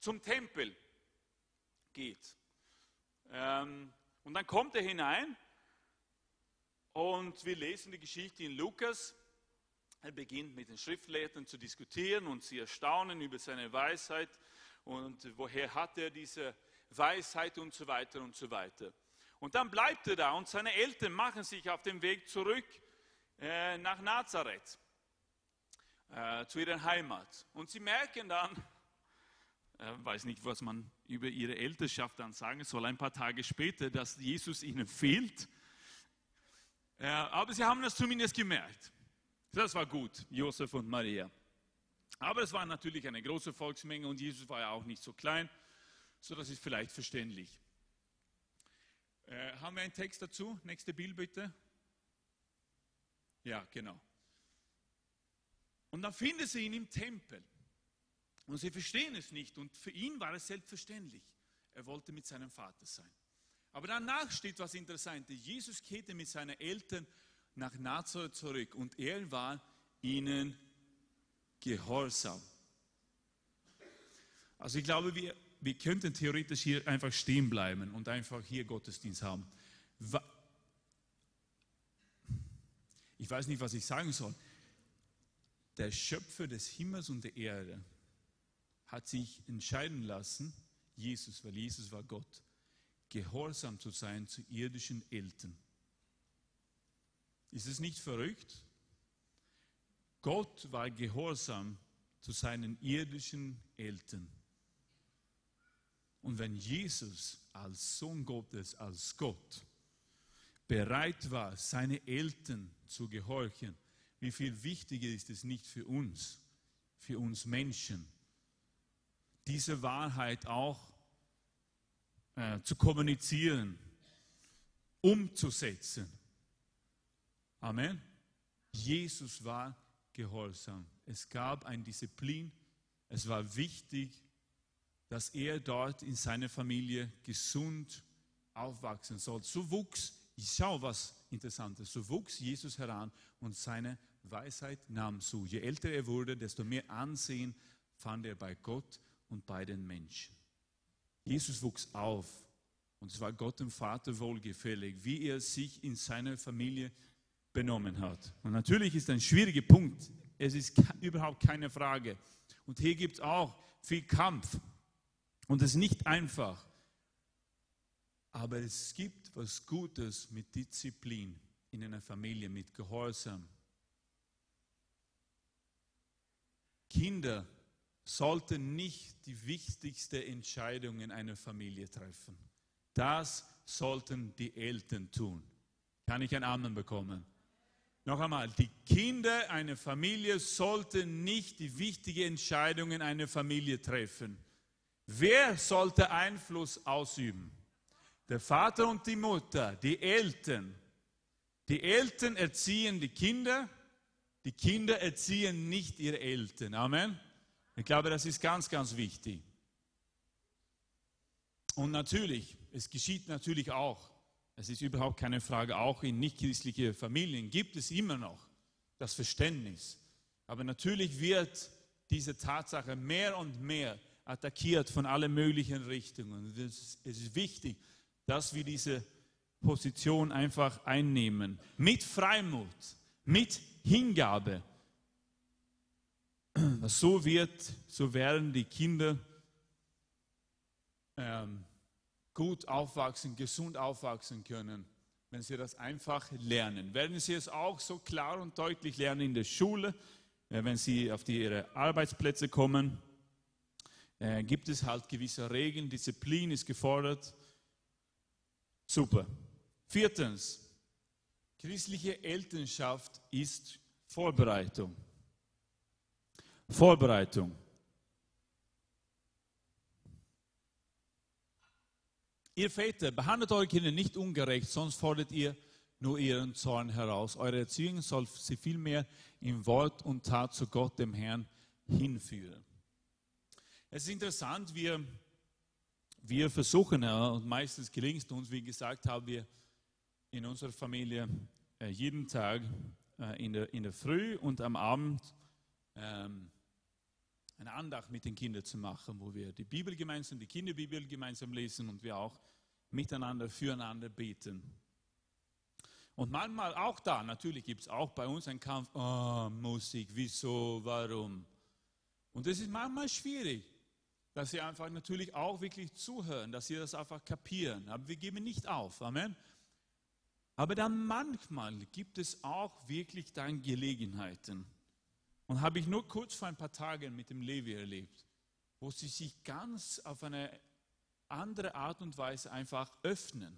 zum Tempel geht. Ähm, und dann kommt er hinein und wir lesen die Geschichte in Lukas. Er beginnt mit den Schriftlehrern zu diskutieren und sie erstaunen über seine Weisheit und woher hat er diese Weisheit und so weiter und so weiter. Und dann bleibt er da und seine Eltern machen sich auf den Weg zurück äh, nach Nazareth, äh, zu ihrer Heimat. Und sie merken dann, äh, weiß nicht, was man über ihre Elternschaft dann sagen soll, ein paar Tage später, dass Jesus ihnen fehlt. Äh, aber sie haben das zumindest gemerkt. Das war gut, Josef und Maria. Aber es war natürlich eine große Volksmenge und Jesus war ja auch nicht so klein, so das ist vielleicht verständlich. Äh, haben wir einen Text dazu? Nächste Bild bitte. Ja, genau. Und dann finden sie ihn im Tempel. Und sie verstehen es nicht. Und für ihn war es selbstverständlich. Er wollte mit seinem Vater sein. Aber danach steht was Interessantes. Jesus kehrte mit seinen Eltern nach Nazareth zurück und er war ihnen gehorsam. Also ich glaube, wir, wir könnten theoretisch hier einfach stehen bleiben und einfach hier Gottesdienst haben. Ich weiß nicht, was ich sagen soll. Der Schöpfer des Himmels und der Erde hat sich entscheiden lassen, Jesus, weil Jesus war Gott, gehorsam zu sein zu irdischen Eltern. Ist es nicht verrückt? Gott war gehorsam zu seinen irdischen Eltern. Und wenn Jesus als Sohn Gottes, als Gott, bereit war, seine Eltern zu gehorchen, wie viel wichtiger ist es nicht für uns, für uns Menschen, diese Wahrheit auch äh, zu kommunizieren, umzusetzen. Amen. Jesus war gehorsam. Es gab eine Disziplin. Es war wichtig, dass er dort in seiner Familie gesund aufwachsen soll. So wuchs, ich schau was Interessantes, so wuchs Jesus heran und seine Weisheit nahm zu. Je älter er wurde, desto mehr Ansehen fand er bei Gott und bei den Menschen. Jesus wuchs auf und es war Gott dem Vater wohlgefällig, wie er sich in seiner Familie benommen hat. Und natürlich ist ein schwieriger Punkt. Es ist überhaupt keine Frage. Und hier gibt es auch viel Kampf. Und es ist nicht einfach. Aber es gibt was Gutes mit Disziplin in einer Familie, mit Gehorsam. Kinder sollten nicht die wichtigste Entscheidung in einer Familie treffen. Das sollten die Eltern tun. Kann ich ein Amen bekommen? Noch einmal, die Kinder einer Familie sollten nicht die wichtigen Entscheidungen einer Familie treffen. Wer sollte Einfluss ausüben? Der Vater und die Mutter, die Eltern. Die Eltern erziehen die Kinder, die Kinder erziehen nicht ihre Eltern. Amen. Ich glaube, das ist ganz, ganz wichtig. Und natürlich, es geschieht natürlich auch, es ist überhaupt keine Frage, auch in nichtchristlichen Familien gibt es immer noch das Verständnis. Aber natürlich wird diese Tatsache mehr und mehr attackiert von allen möglichen Richtungen. Es ist wichtig, dass wir diese Position einfach einnehmen. Mit Freimut, mit Hingabe, so wird, so werden die Kinder ähm, gut aufwachsen, gesund aufwachsen können, wenn sie das einfach lernen. Werden sie es auch so klar und deutlich lernen in der Schule, äh, wenn sie auf die, ihre Arbeitsplätze kommen, äh, gibt es halt gewisse Regeln, Disziplin ist gefordert. Super. Viertens, christliche Elternschaft ist Vorbereitung. Vorbereitung. Ihr Väter, behandelt eure Kinder nicht ungerecht, sonst fordert ihr nur ihren Zorn heraus. Eure Erziehung soll sie vielmehr in Wort und Tat zu Gott, dem Herrn, hinführen. Es ist interessant, wir, wir versuchen, und meistens gelingt es uns, wie gesagt haben wir in unserer Familie äh, jeden Tag äh, in, der, in der Früh und am Abend ähm, eine Andacht mit den Kindern zu machen, wo wir die Bibel gemeinsam, die Kinderbibel gemeinsam lesen und wir auch miteinander, füreinander beten. Und manchmal auch da, natürlich gibt es auch bei uns einen Kampf, oh, Musik, wieso, warum. Und es ist manchmal schwierig, dass sie einfach natürlich auch wirklich zuhören, dass sie das einfach kapieren. Aber wir geben nicht auf. Amen. Aber dann manchmal gibt es auch wirklich dann Gelegenheiten, und habe ich nur kurz vor ein paar Tagen mit dem Levi erlebt. wo sie sich ganz auf eine andere Art und Weise einfach öffnen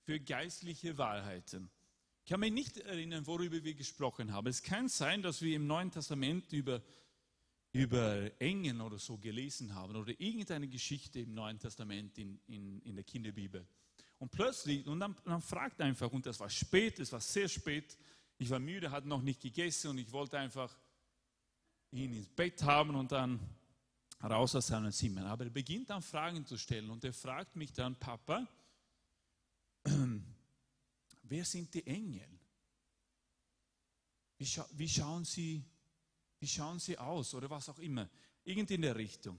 für geistliche Wahrheiten. Ich kann mich nicht erinnern, worüber wir gesprochen haben. Es kann sein, dass wir im Neuen Testament über, über Engen oder so gelesen haben oder irgendeine Geschichte im Neuen Testament in, in, in der Kinderbibel. Und plötzlich, und dann, dann fragt einfach, und das war spät, es war sehr spät, ich war müde, hatte noch nicht gegessen und ich wollte einfach ihn ins Bett haben und dann raus aus seinem Zimmer. Aber er beginnt dann Fragen zu stellen und er fragt mich dann, Papa, wer sind die Engel? Wie, scha wie, schauen sie, wie schauen sie aus oder was auch immer? Irgend in der Richtung.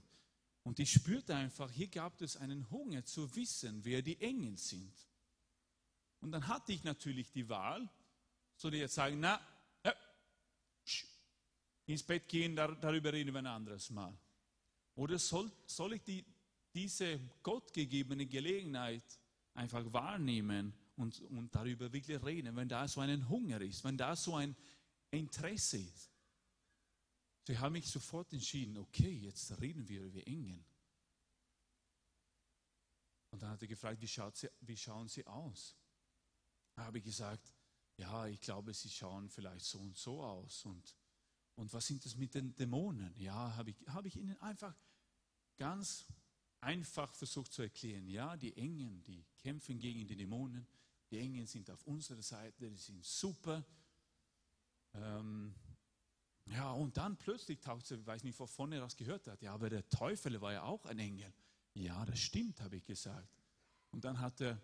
Und ich spürte einfach, hier gab es einen Hunger zu wissen, wer die Engel sind. Und dann hatte ich natürlich die Wahl, soll ich jetzt sagen, na, ja, ins Bett gehen, darüber reden wir ein anderes Mal. Oder soll, soll ich die, diese gottgegebene Gelegenheit einfach wahrnehmen und, und darüber wirklich reden, wenn da so ein Hunger ist, wenn da so ein Interesse ist? Sie haben mich sofort entschieden, okay, jetzt reden wir über Engel. Und dann hat er gefragt, wie, sie, wie schauen sie aus? Da habe ich gesagt, ja, ich glaube, sie schauen vielleicht so und so aus. Und und was sind das mit den Dämonen? Ja, habe ich, hab ich Ihnen einfach ganz einfach versucht zu erklären. Ja, die Engen, die kämpfen gegen die Dämonen. Die Engen sind auf unserer Seite, die sind super. Ähm, ja, und dann plötzlich taucht sie, ich weiß nicht, wovon er das gehört hat. Ja, aber der Teufel war ja auch ein Engel. Ja, das stimmt, habe ich gesagt. Und dann hat er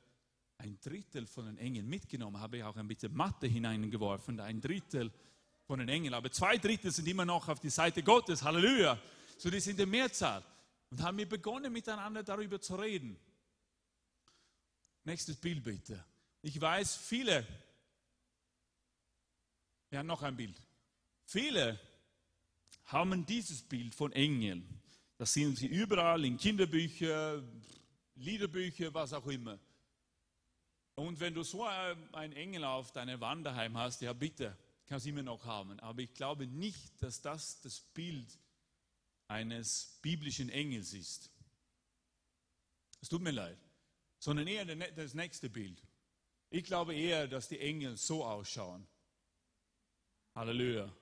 ein Drittel von den Engeln mitgenommen, habe ich auch ein bisschen Mathe hineingeworfen, ein Drittel von den Engeln. Aber zwei Drittel sind immer noch auf die Seite Gottes. Halleluja. So, die sind in Mehrzahl. Und haben wir begonnen, miteinander darüber zu reden. Nächstes Bild bitte. Ich weiß, viele, ja, noch ein Bild. Viele haben dieses Bild von Engeln. Das sehen sie überall in Kinderbüchern, Liederbücher, was auch immer. Und wenn du so einen Engel auf deiner Wand daheim hast, ja bitte, kann es immer noch haben. Aber ich glaube nicht, dass das das Bild eines biblischen Engels ist. Es tut mir leid. Sondern eher das nächste Bild. Ich glaube eher, dass die Engel so ausschauen. Halleluja.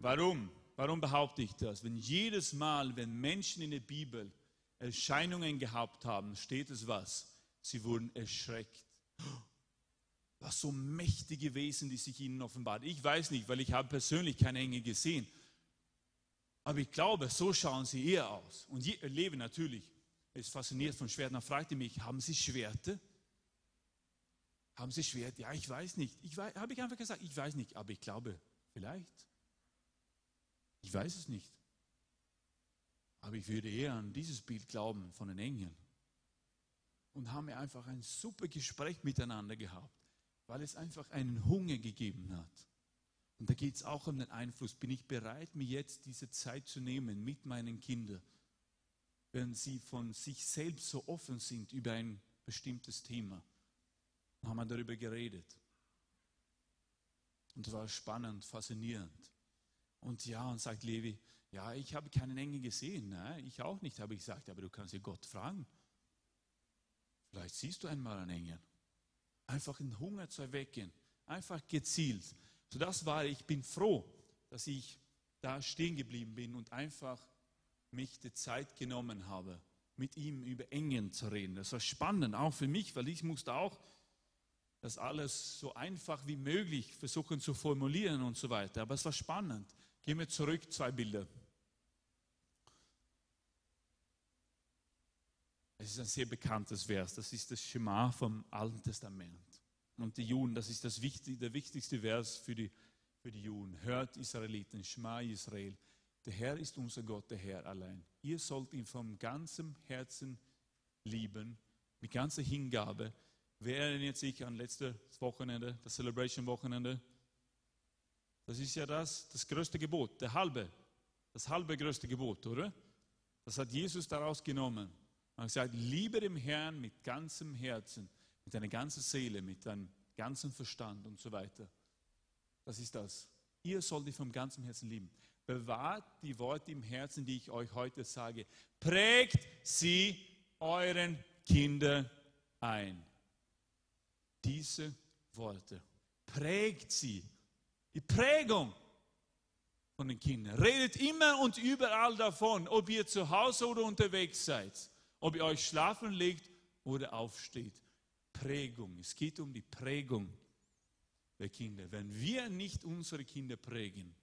Warum? Warum behaupte ich das? Wenn jedes Mal, wenn Menschen in der Bibel Erscheinungen gehabt haben, steht es was? Sie wurden erschreckt was so mächtige Wesen, die sich ihnen offenbart. Ich weiß nicht, weil ich habe persönlich keine Engel gesehen. Aber ich glaube, so schauen sie eher aus. Und je, Leben natürlich ist fasziniert von Schwertern. Dann fragte mich, haben Sie Schwerte? Haben Sie Schwerte? Ja, ich weiß nicht. Ich habe ich einfach gesagt, ich weiß nicht, aber ich glaube, vielleicht. Ich weiß es nicht. Aber ich würde eher an dieses Bild glauben von den Engeln. Und haben einfach ein super Gespräch miteinander gehabt weil es einfach einen Hunger gegeben hat. Und da geht es auch um den Einfluss. Bin ich bereit, mir jetzt diese Zeit zu nehmen mit meinen Kindern, wenn sie von sich selbst so offen sind über ein bestimmtes Thema? Dann haben wir darüber geredet. Und es war spannend, faszinierend. Und ja, und sagt Levi, ja, ich habe keinen Engel gesehen. Ne? Ich auch nicht, habe ich gesagt, aber du kannst ja Gott fragen. Vielleicht siehst du einmal einen Engel einfach einen Hunger zu erwecken, einfach gezielt. So das war, ich bin froh, dass ich da stehen geblieben bin und einfach mich die Zeit genommen habe, mit ihm über Engen zu reden. Das war spannend, auch für mich, weil ich musste auch das alles so einfach wie möglich versuchen zu formulieren und so weiter. Aber es war spannend. Gehen wir zurück, zwei Bilder. Es ist ein sehr bekanntes Vers. Das ist das Schema vom Alten Testament. Und die Juden, das ist das wichtig, der wichtigste Vers für die, für die Juden. Hört Israeliten, Schema Israel. Der Herr ist unser Gott, der Herr allein. Ihr sollt ihn vom ganzen Herzen lieben, mit ganzer Hingabe. Wer erinnert sich an letztes Wochenende, das Celebration-Wochenende? Das ist ja das, das größte Gebot, der halbe, das halbe größte Gebot, oder? Das hat Jesus daraus genommen. Er hat gesagt, liebe dem Herrn mit ganzem Herzen, mit deiner ganzen Seele, mit deinem ganzen Verstand und so weiter. Das ist das. Ihr sollt dich vom ganzen Herzen lieben. bewahrt die Worte im Herzen, die ich euch heute sage. Prägt sie euren Kindern ein. Diese Worte. Prägt sie. Die Prägung von den Kindern. Redet immer und überall davon, ob ihr zu Hause oder unterwegs seid, ob ihr euch schlafen legt oder aufsteht. Prägung. Es geht um die Prägung der Kinder. Wenn wir nicht unsere Kinder prägen,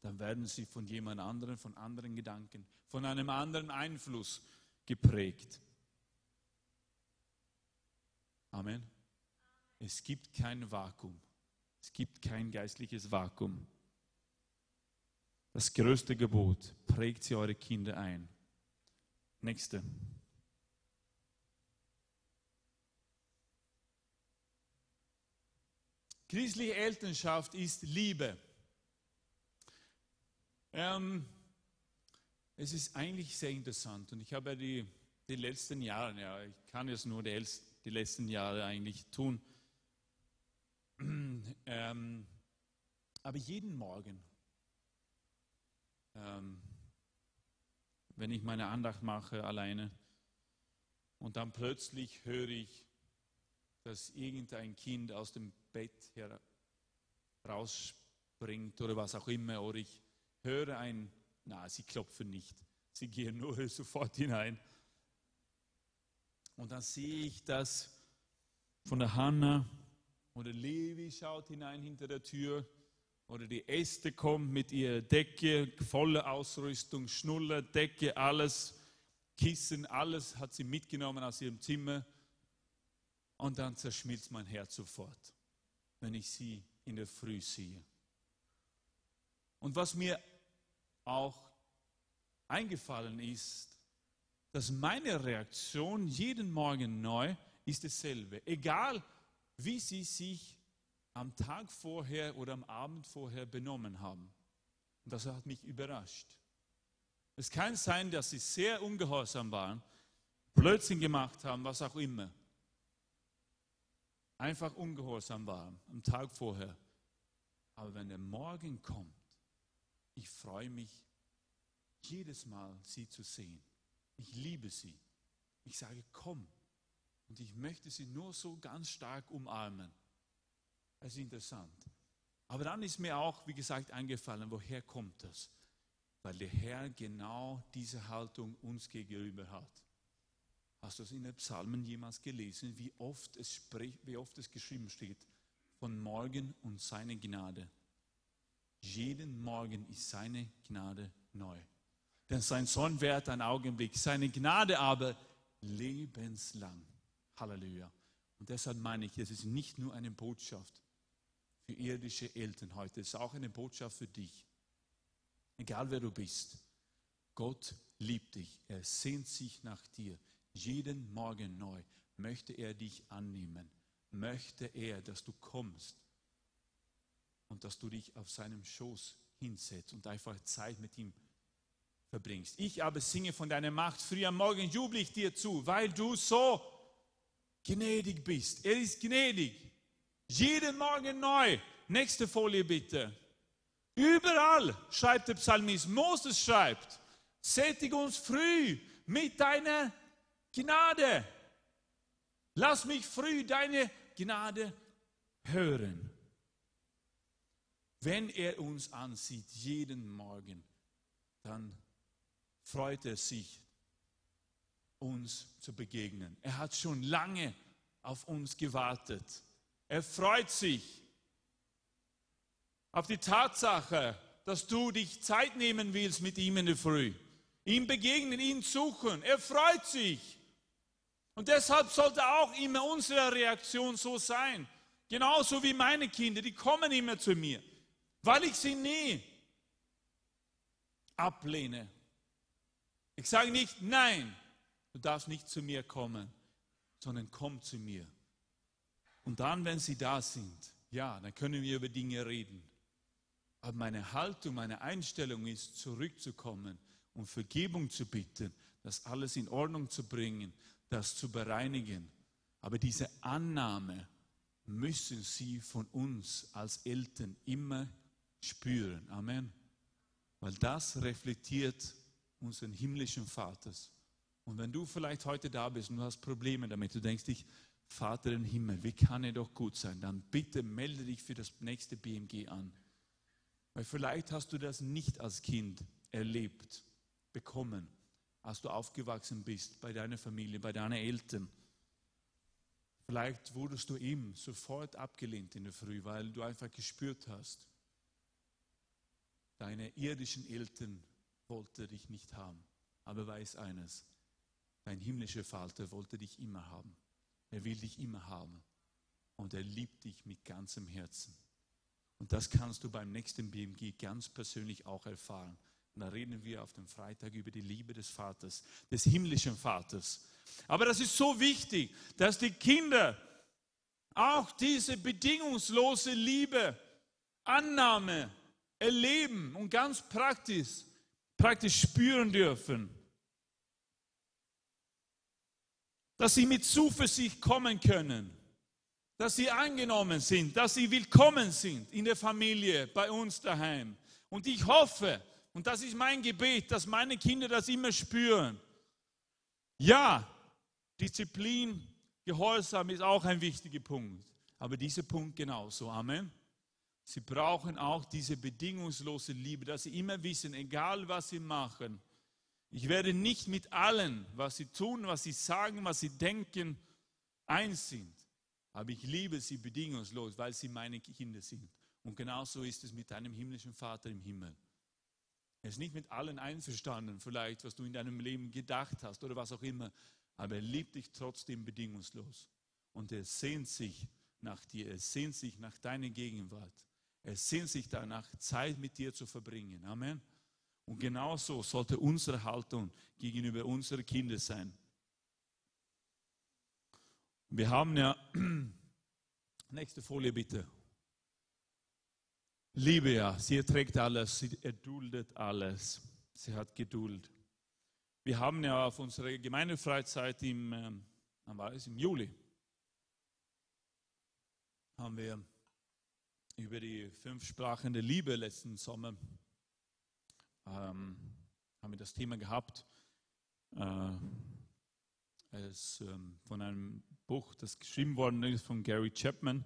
dann werden sie von jemand anderem, von anderen Gedanken, von einem anderen Einfluss geprägt. Amen. Es gibt kein Vakuum. Es gibt kein geistliches Vakuum. Das größte Gebot, prägt sie eure Kinder ein. Nächste. Christliche Elternschaft ist Liebe. Ähm, es ist eigentlich sehr interessant und ich habe ja die, die letzten Jahre, ja, ich kann jetzt nur die, die letzten Jahre eigentlich tun, ähm, aber jeden Morgen ähm, wenn ich meine Andacht mache alleine und dann plötzlich höre ich, dass irgendein Kind aus dem Bett rausspringt oder was auch immer, oder ich höre ein, na, sie klopfen nicht, sie gehen nur sofort hinein. Und dann sehe ich, dass von der Hanna oder Levi schaut hinein hinter der Tür oder die Äste kommt mit ihrer Decke, volle Ausrüstung, Schnuller, Decke, alles, Kissen, alles hat sie mitgenommen aus ihrem Zimmer. Und dann zerschmilzt mein Herz sofort, wenn ich sie in der Früh sehe. Und was mir auch eingefallen ist, dass meine Reaktion jeden Morgen neu ist dasselbe. Egal, wie sie sich am Tag vorher oder am Abend vorher benommen haben. Und das hat mich überrascht. Es kann sein, dass sie sehr ungehorsam waren, Blödsinn gemacht haben, was auch immer. Einfach ungehorsam waren am Tag vorher. Aber wenn der Morgen kommt, ich freue mich jedes Mal, sie zu sehen. Ich liebe sie. Ich sage, komm. Und ich möchte sie nur so ganz stark umarmen. Das ist interessant. Aber dann ist mir auch, wie gesagt, eingefallen, woher kommt das? Weil der Herr genau diese Haltung uns gegenüber hat. Hast du es in den Psalmen jemals gelesen, wie oft es, spricht, wie oft es geschrieben steht? Von morgen und seine Gnade. Jeden Morgen ist seine Gnade neu. Denn sein Sohn währt ein Augenblick, seine Gnade aber lebenslang. Halleluja. Und deshalb meine ich, es ist nicht nur eine Botschaft für irdische Eltern heute. Es ist auch eine Botschaft für dich. Egal wer du bist. Gott liebt dich. Er sehnt sich nach dir. Jeden Morgen neu möchte er dich annehmen. Möchte er, dass du kommst und dass du dich auf seinem Schoß hinsetzt und einfach Zeit mit ihm verbringst. Ich aber singe von deiner Macht. Früh am Morgen jubel ich dir zu, weil du so gnädig bist. Er ist gnädig. Jeden Morgen neu. Nächste Folie bitte. Überall schreibt der Psalmist, Moses schreibt, sättig uns früh mit deiner Gnade. Lass mich früh deine Gnade hören. Wenn er uns ansieht, jeden Morgen, dann freut er sich, uns zu begegnen. Er hat schon lange auf uns gewartet. Er freut sich auf die Tatsache, dass du dich Zeit nehmen willst mit ihm in der Früh. Ihm begegnen, ihn suchen. Er freut sich. Und deshalb sollte auch immer unsere Reaktion so sein. Genauso wie meine Kinder, die kommen immer zu mir, weil ich sie nie ablehne. Ich sage nicht, nein, du darfst nicht zu mir kommen, sondern komm zu mir. Und dann, wenn sie da sind, ja, dann können wir über Dinge reden. Aber meine Haltung, meine Einstellung ist, zurückzukommen und Vergebung zu bitten, das alles in Ordnung zu bringen, das zu bereinigen. Aber diese Annahme müssen sie von uns als Eltern immer spüren. Amen. Weil das reflektiert unseren himmlischen Vaters. Und wenn du vielleicht heute da bist und du hast Probleme damit, du denkst dich, Vater im Himmel, wie kann er doch gut sein? Dann bitte melde dich für das nächste BMG an. Weil vielleicht hast du das nicht als Kind erlebt, bekommen, als du aufgewachsen bist bei deiner Familie, bei deinen Eltern. Vielleicht wurdest du ihm sofort abgelehnt in der Früh, weil du einfach gespürt hast, deine irdischen Eltern wollten dich nicht haben. Aber weiß eines, dein himmlischer Vater wollte dich immer haben. Er will dich immer haben. Und er liebt dich mit ganzem Herzen. Und das kannst du beim nächsten BMG ganz persönlich auch erfahren. Und da reden wir auf dem Freitag über die Liebe des Vaters, des himmlischen Vaters. Aber das ist so wichtig, dass die Kinder auch diese bedingungslose Liebe, Annahme erleben und ganz praktisch, praktisch spüren dürfen. Dass sie mit Zuversicht kommen können, dass sie angenommen sind, dass sie willkommen sind in der Familie, bei uns daheim. Und ich hoffe, und das ist mein Gebet, dass meine Kinder das immer spüren. Ja, Disziplin, Gehorsam ist auch ein wichtiger Punkt. Aber dieser Punkt genauso. Amen. Sie brauchen auch diese bedingungslose Liebe, dass sie immer wissen, egal was sie machen, ich werde nicht mit allen, was sie tun, was sie sagen, was sie denken, eins sind. Aber ich liebe sie bedingungslos, weil sie meine Kinder sind. Und genauso ist es mit deinem himmlischen Vater im Himmel. Er ist nicht mit allen einverstanden, vielleicht, was du in deinem Leben gedacht hast oder was auch immer, aber er liebt dich trotzdem bedingungslos. Und er sehnt sich nach dir, er sehnt sich nach deiner Gegenwart. Er sehnt sich danach, Zeit mit dir zu verbringen. Amen. Und genauso sollte unsere Haltung gegenüber unseren Kindern sein. Wir haben ja, nächste Folie bitte. Liebe ja, sie erträgt alles, sie erduldet alles, sie hat Geduld. Wir haben ja auf unserer Gemeindefreizeit im, ähm, war es, im Juli, haben wir über die fünf Sprachen der Liebe letzten Sommer ähm, haben wir das Thema gehabt. Äh, es ähm, von einem Buch, das geschrieben worden ist von Gary Chapman.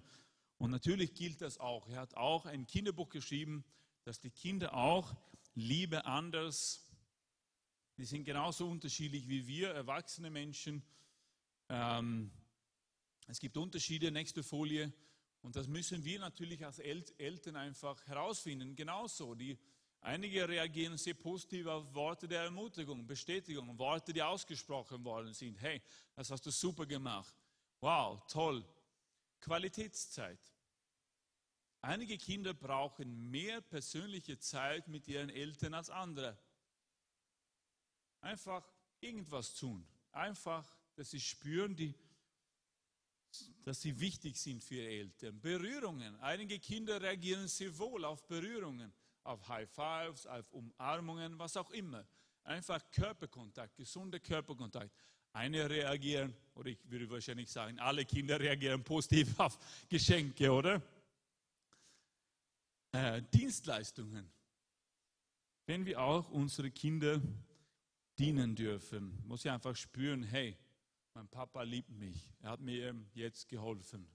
Und natürlich gilt das auch. Er hat auch ein Kinderbuch geschrieben, dass die Kinder auch Liebe anders, die sind genauso unterschiedlich wie wir, erwachsene Menschen. Ähm, es gibt Unterschiede, nächste Folie. Und das müssen wir natürlich als Eltern einfach herausfinden. Genauso, die, einige reagieren sehr positiv auf Worte der Ermutigung, Bestätigung, Worte, die ausgesprochen worden sind. Hey, das hast du super gemacht. Wow, toll. Qualitätszeit. Einige Kinder brauchen mehr persönliche Zeit mit ihren Eltern als andere. Einfach irgendwas tun. Einfach, dass sie spüren, die, dass sie wichtig sind für ihre Eltern. Berührungen. Einige Kinder reagieren sehr wohl auf Berührungen, auf High Fives, auf Umarmungen, was auch immer. Einfach Körperkontakt, gesunder Körperkontakt. Eine reagieren, oder ich würde wahrscheinlich sagen, alle Kinder reagieren positiv auf Geschenke, oder? Äh, Dienstleistungen. Wenn wir auch unsere Kinder dienen dürfen, muss ich einfach spüren, hey, mein Papa liebt mich. Er hat mir jetzt geholfen.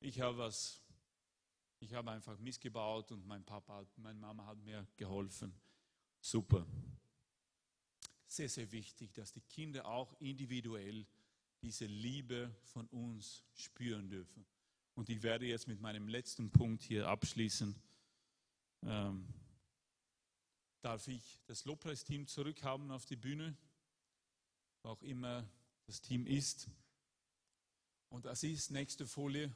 Ich habe was, ich habe einfach missgebaut und mein Papa, meine Mama hat mir geholfen. Super sehr, sehr wichtig, dass die Kinder auch individuell diese Liebe von uns spüren dürfen. Und ich werde jetzt mit meinem letzten Punkt hier abschließen. Ähm, darf ich das Lobpreisteam zurückhaben auf die Bühne, wo auch immer das Team ist. Und das ist nächste Folie.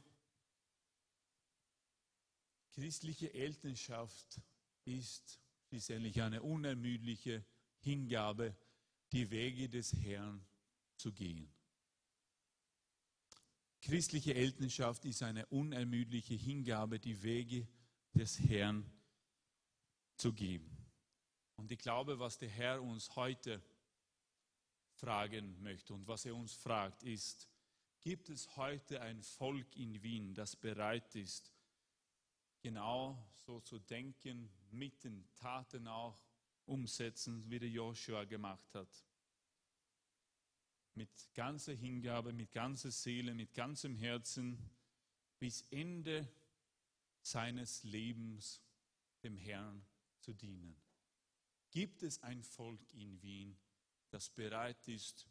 Christliche Elternschaft ist schließlich eine unermüdliche Hingabe die Wege des Herrn zu gehen. Christliche Elternschaft ist eine unermüdliche Hingabe, die Wege des Herrn zu gehen. Und ich glaube, was der Herr uns heute fragen möchte und was er uns fragt, ist, gibt es heute ein Volk in Wien, das bereit ist, genau so zu denken, mit den Taten auch umsetzen, wie der Joshua gemacht hat. Mit ganzer Hingabe, mit ganzer Seele, mit ganzem Herzen bis Ende seines Lebens dem Herrn zu dienen. Gibt es ein Volk in Wien, das bereit ist,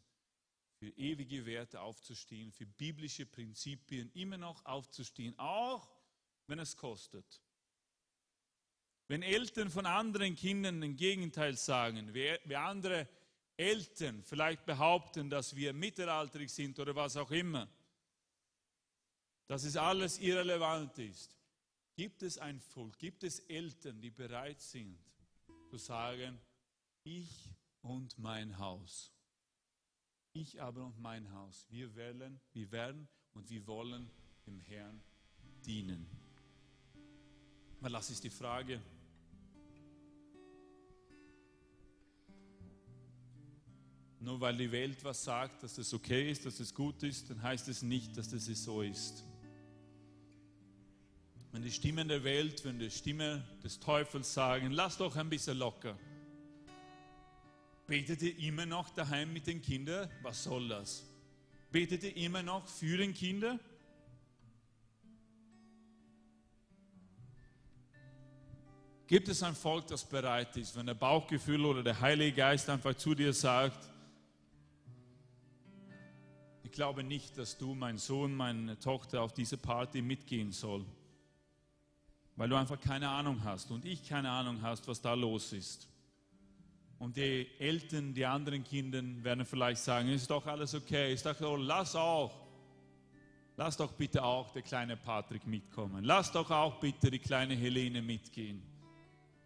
für ewige Werte aufzustehen, für biblische Prinzipien immer noch aufzustehen, auch wenn es kostet? Wenn Eltern von anderen Kindern ein Gegenteil sagen, wie andere Eltern vielleicht behaupten, dass wir mittelalterig sind oder was auch immer, dass es alles irrelevant ist, gibt es ein Volk, gibt es Eltern, die bereit sind zu sagen, ich und mein Haus. Ich aber und mein Haus, wir werden, wir werden und wir wollen dem Herrn dienen. Mal lass es die Frage, Nur weil die Welt was sagt, dass es okay ist, dass es gut ist, dann heißt es nicht, dass es so ist. Wenn die Stimmen der Welt, wenn die Stimme des Teufels sagen, lass doch ein bisschen locker. Betet ihr immer noch daheim mit den Kindern? Was soll das? Betet ihr immer noch für den Kinder? Gibt es ein Volk, das bereit ist, wenn der Bauchgefühl oder der Heilige Geist einfach zu dir sagt, glaube nicht, dass du, mein Sohn, meine Tochter, auf diese Party mitgehen soll, weil du einfach keine Ahnung hast und ich keine Ahnung hast, was da los ist. Und die Eltern, die anderen Kinder werden vielleicht sagen, ist doch alles okay. Ich sage, oh, lass auch. Lass doch bitte auch der kleine Patrick mitkommen. Lass doch auch bitte die kleine Helene mitgehen.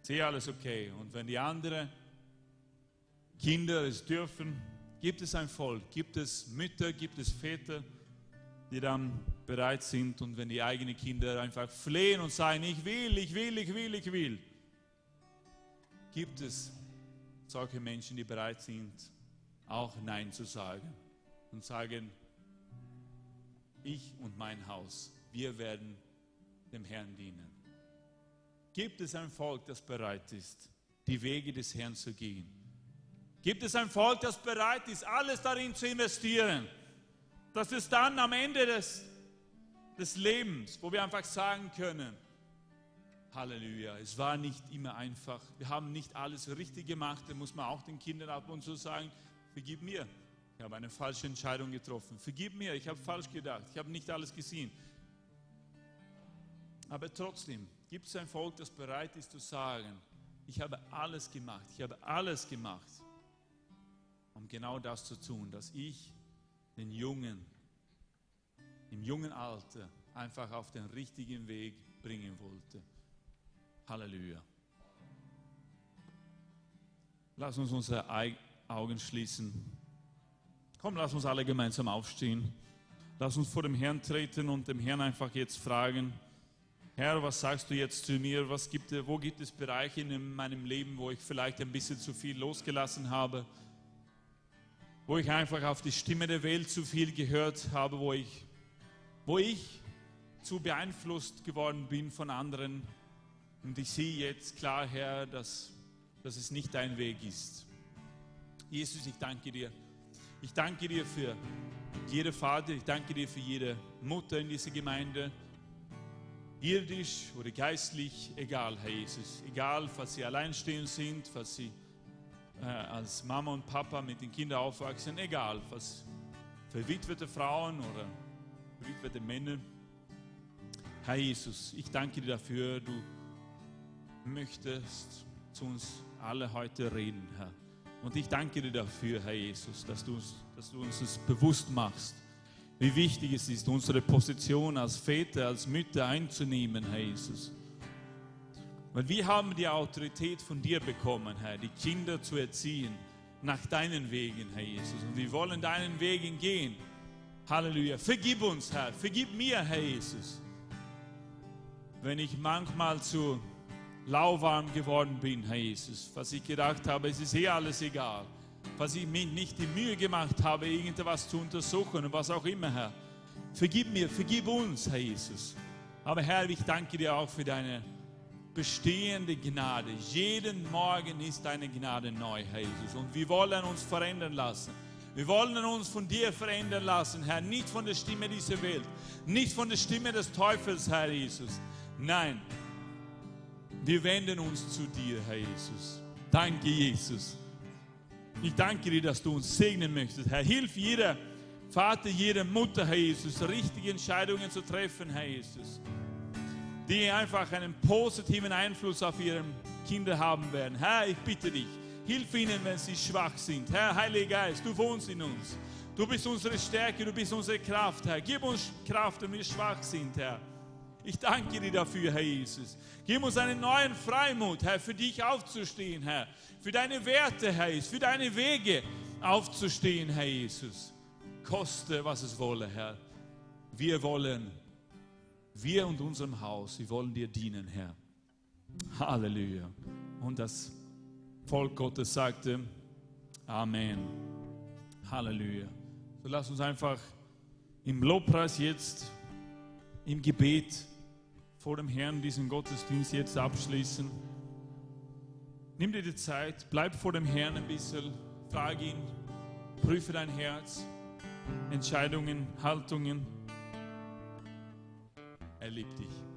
Sehe alles okay. Und wenn die anderen Kinder es dürfen, Gibt es ein Volk? Gibt es Mütter? Gibt es Väter, die dann bereit sind und wenn die eigenen Kinder einfach flehen und sagen, ich will, ich will, ich will, ich will. Gibt es solche Menschen, die bereit sind, auch Nein zu sagen und sagen, ich und mein Haus, wir werden dem Herrn dienen. Gibt es ein Volk, das bereit ist, die Wege des Herrn zu gehen? Gibt es ein Volk, das bereit ist, alles darin zu investieren, dass es dann am Ende des, des Lebens, wo wir einfach sagen können, Halleluja, es war nicht immer einfach, wir haben nicht alles richtig gemacht, da muss man auch den Kindern ab und zu sagen, vergib mir, ich habe eine falsche Entscheidung getroffen, vergib mir, ich habe falsch gedacht, ich habe nicht alles gesehen. Aber trotzdem gibt es ein Volk, das bereit ist zu sagen, ich habe alles gemacht, ich habe alles gemacht um genau das zu tun, dass ich den Jungen im jungen Alter einfach auf den richtigen Weg bringen wollte. Halleluja. Lass uns unsere Augen schließen. Komm, lass uns alle gemeinsam aufstehen. Lass uns vor dem Herrn treten und dem Herrn einfach jetzt fragen, Herr, was sagst du jetzt zu mir? Was gibt, wo gibt es Bereiche in meinem Leben, wo ich vielleicht ein bisschen zu viel losgelassen habe? wo ich einfach auf die Stimme der Welt zu viel gehört habe, wo ich, wo ich zu beeinflusst geworden bin von anderen. Und ich sehe jetzt klar, Herr, dass, dass es nicht dein Weg ist. Jesus, ich danke dir. Ich danke dir für jede Vater, ich danke dir für jede Mutter in dieser Gemeinde, irdisch oder geistlich, egal, Herr Jesus. Egal, falls sie alleinstehend sind, falls sie äh, als Mama und Papa mit den Kindern aufwachsen, egal, was verwitwete Frauen oder verwitwete Männer. Herr Jesus, ich danke dir dafür, du möchtest zu uns alle heute reden, Herr. Und ich danke dir dafür, Herr Jesus, dass du, dass du uns das bewusst machst, wie wichtig es ist, unsere Position als Väter, als Mütter einzunehmen, Herr Jesus. Weil wir haben die Autorität von dir bekommen, Herr, die Kinder zu erziehen nach deinen Wegen, Herr Jesus. Und wir wollen deinen Wegen gehen. Halleluja. Vergib uns, Herr. Vergib mir, Herr Jesus. Wenn ich manchmal zu lauwarm geworden bin, Herr Jesus. Was ich gedacht habe, es ist eh alles egal. Was ich mir nicht die Mühe gemacht habe, irgendetwas zu untersuchen und was auch immer, Herr. Vergib mir, vergib uns, Herr Jesus. Aber Herr, ich danke dir auch für deine bestehende Gnade. Jeden Morgen ist deine Gnade neu, Herr Jesus. Und wir wollen uns verändern lassen. Wir wollen uns von dir verändern lassen, Herr. Nicht von der Stimme dieser Welt, nicht von der Stimme des Teufels, Herr Jesus. Nein, wir wenden uns zu dir, Herr Jesus. Danke, Jesus. Ich danke dir, dass du uns segnen möchtest. Herr, hilf jeder Vater, jeder Mutter, Herr Jesus, richtige Entscheidungen zu treffen, Herr Jesus die einfach einen positiven Einfluss auf ihre Kinder haben werden. Herr, ich bitte dich, hilf ihnen, wenn sie schwach sind. Herr, Heiliger Geist, du wohnst in uns. Du bist unsere Stärke, du bist unsere Kraft, Herr. Gib uns Kraft, wenn wir schwach sind, Herr. Ich danke dir dafür, Herr Jesus. Gib uns einen neuen Freimut, Herr, für dich aufzustehen, Herr. Für deine Werte, Herr Jesus, für deine Wege aufzustehen, Herr Jesus. Koste, was es wolle, Herr. Wir wollen wir und unserem Haus, wir wollen dir dienen, Herr. Halleluja. Und das Volk Gottes sagte, Amen. Halleluja. So lass uns einfach im Lobpreis jetzt, im Gebet vor dem Herrn diesen Gottesdienst jetzt abschließen. Nimm dir die Zeit, bleib vor dem Herrn ein bisschen, frag ihn, prüfe dein Herz, Entscheidungen, Haltungen. Er liebt dich.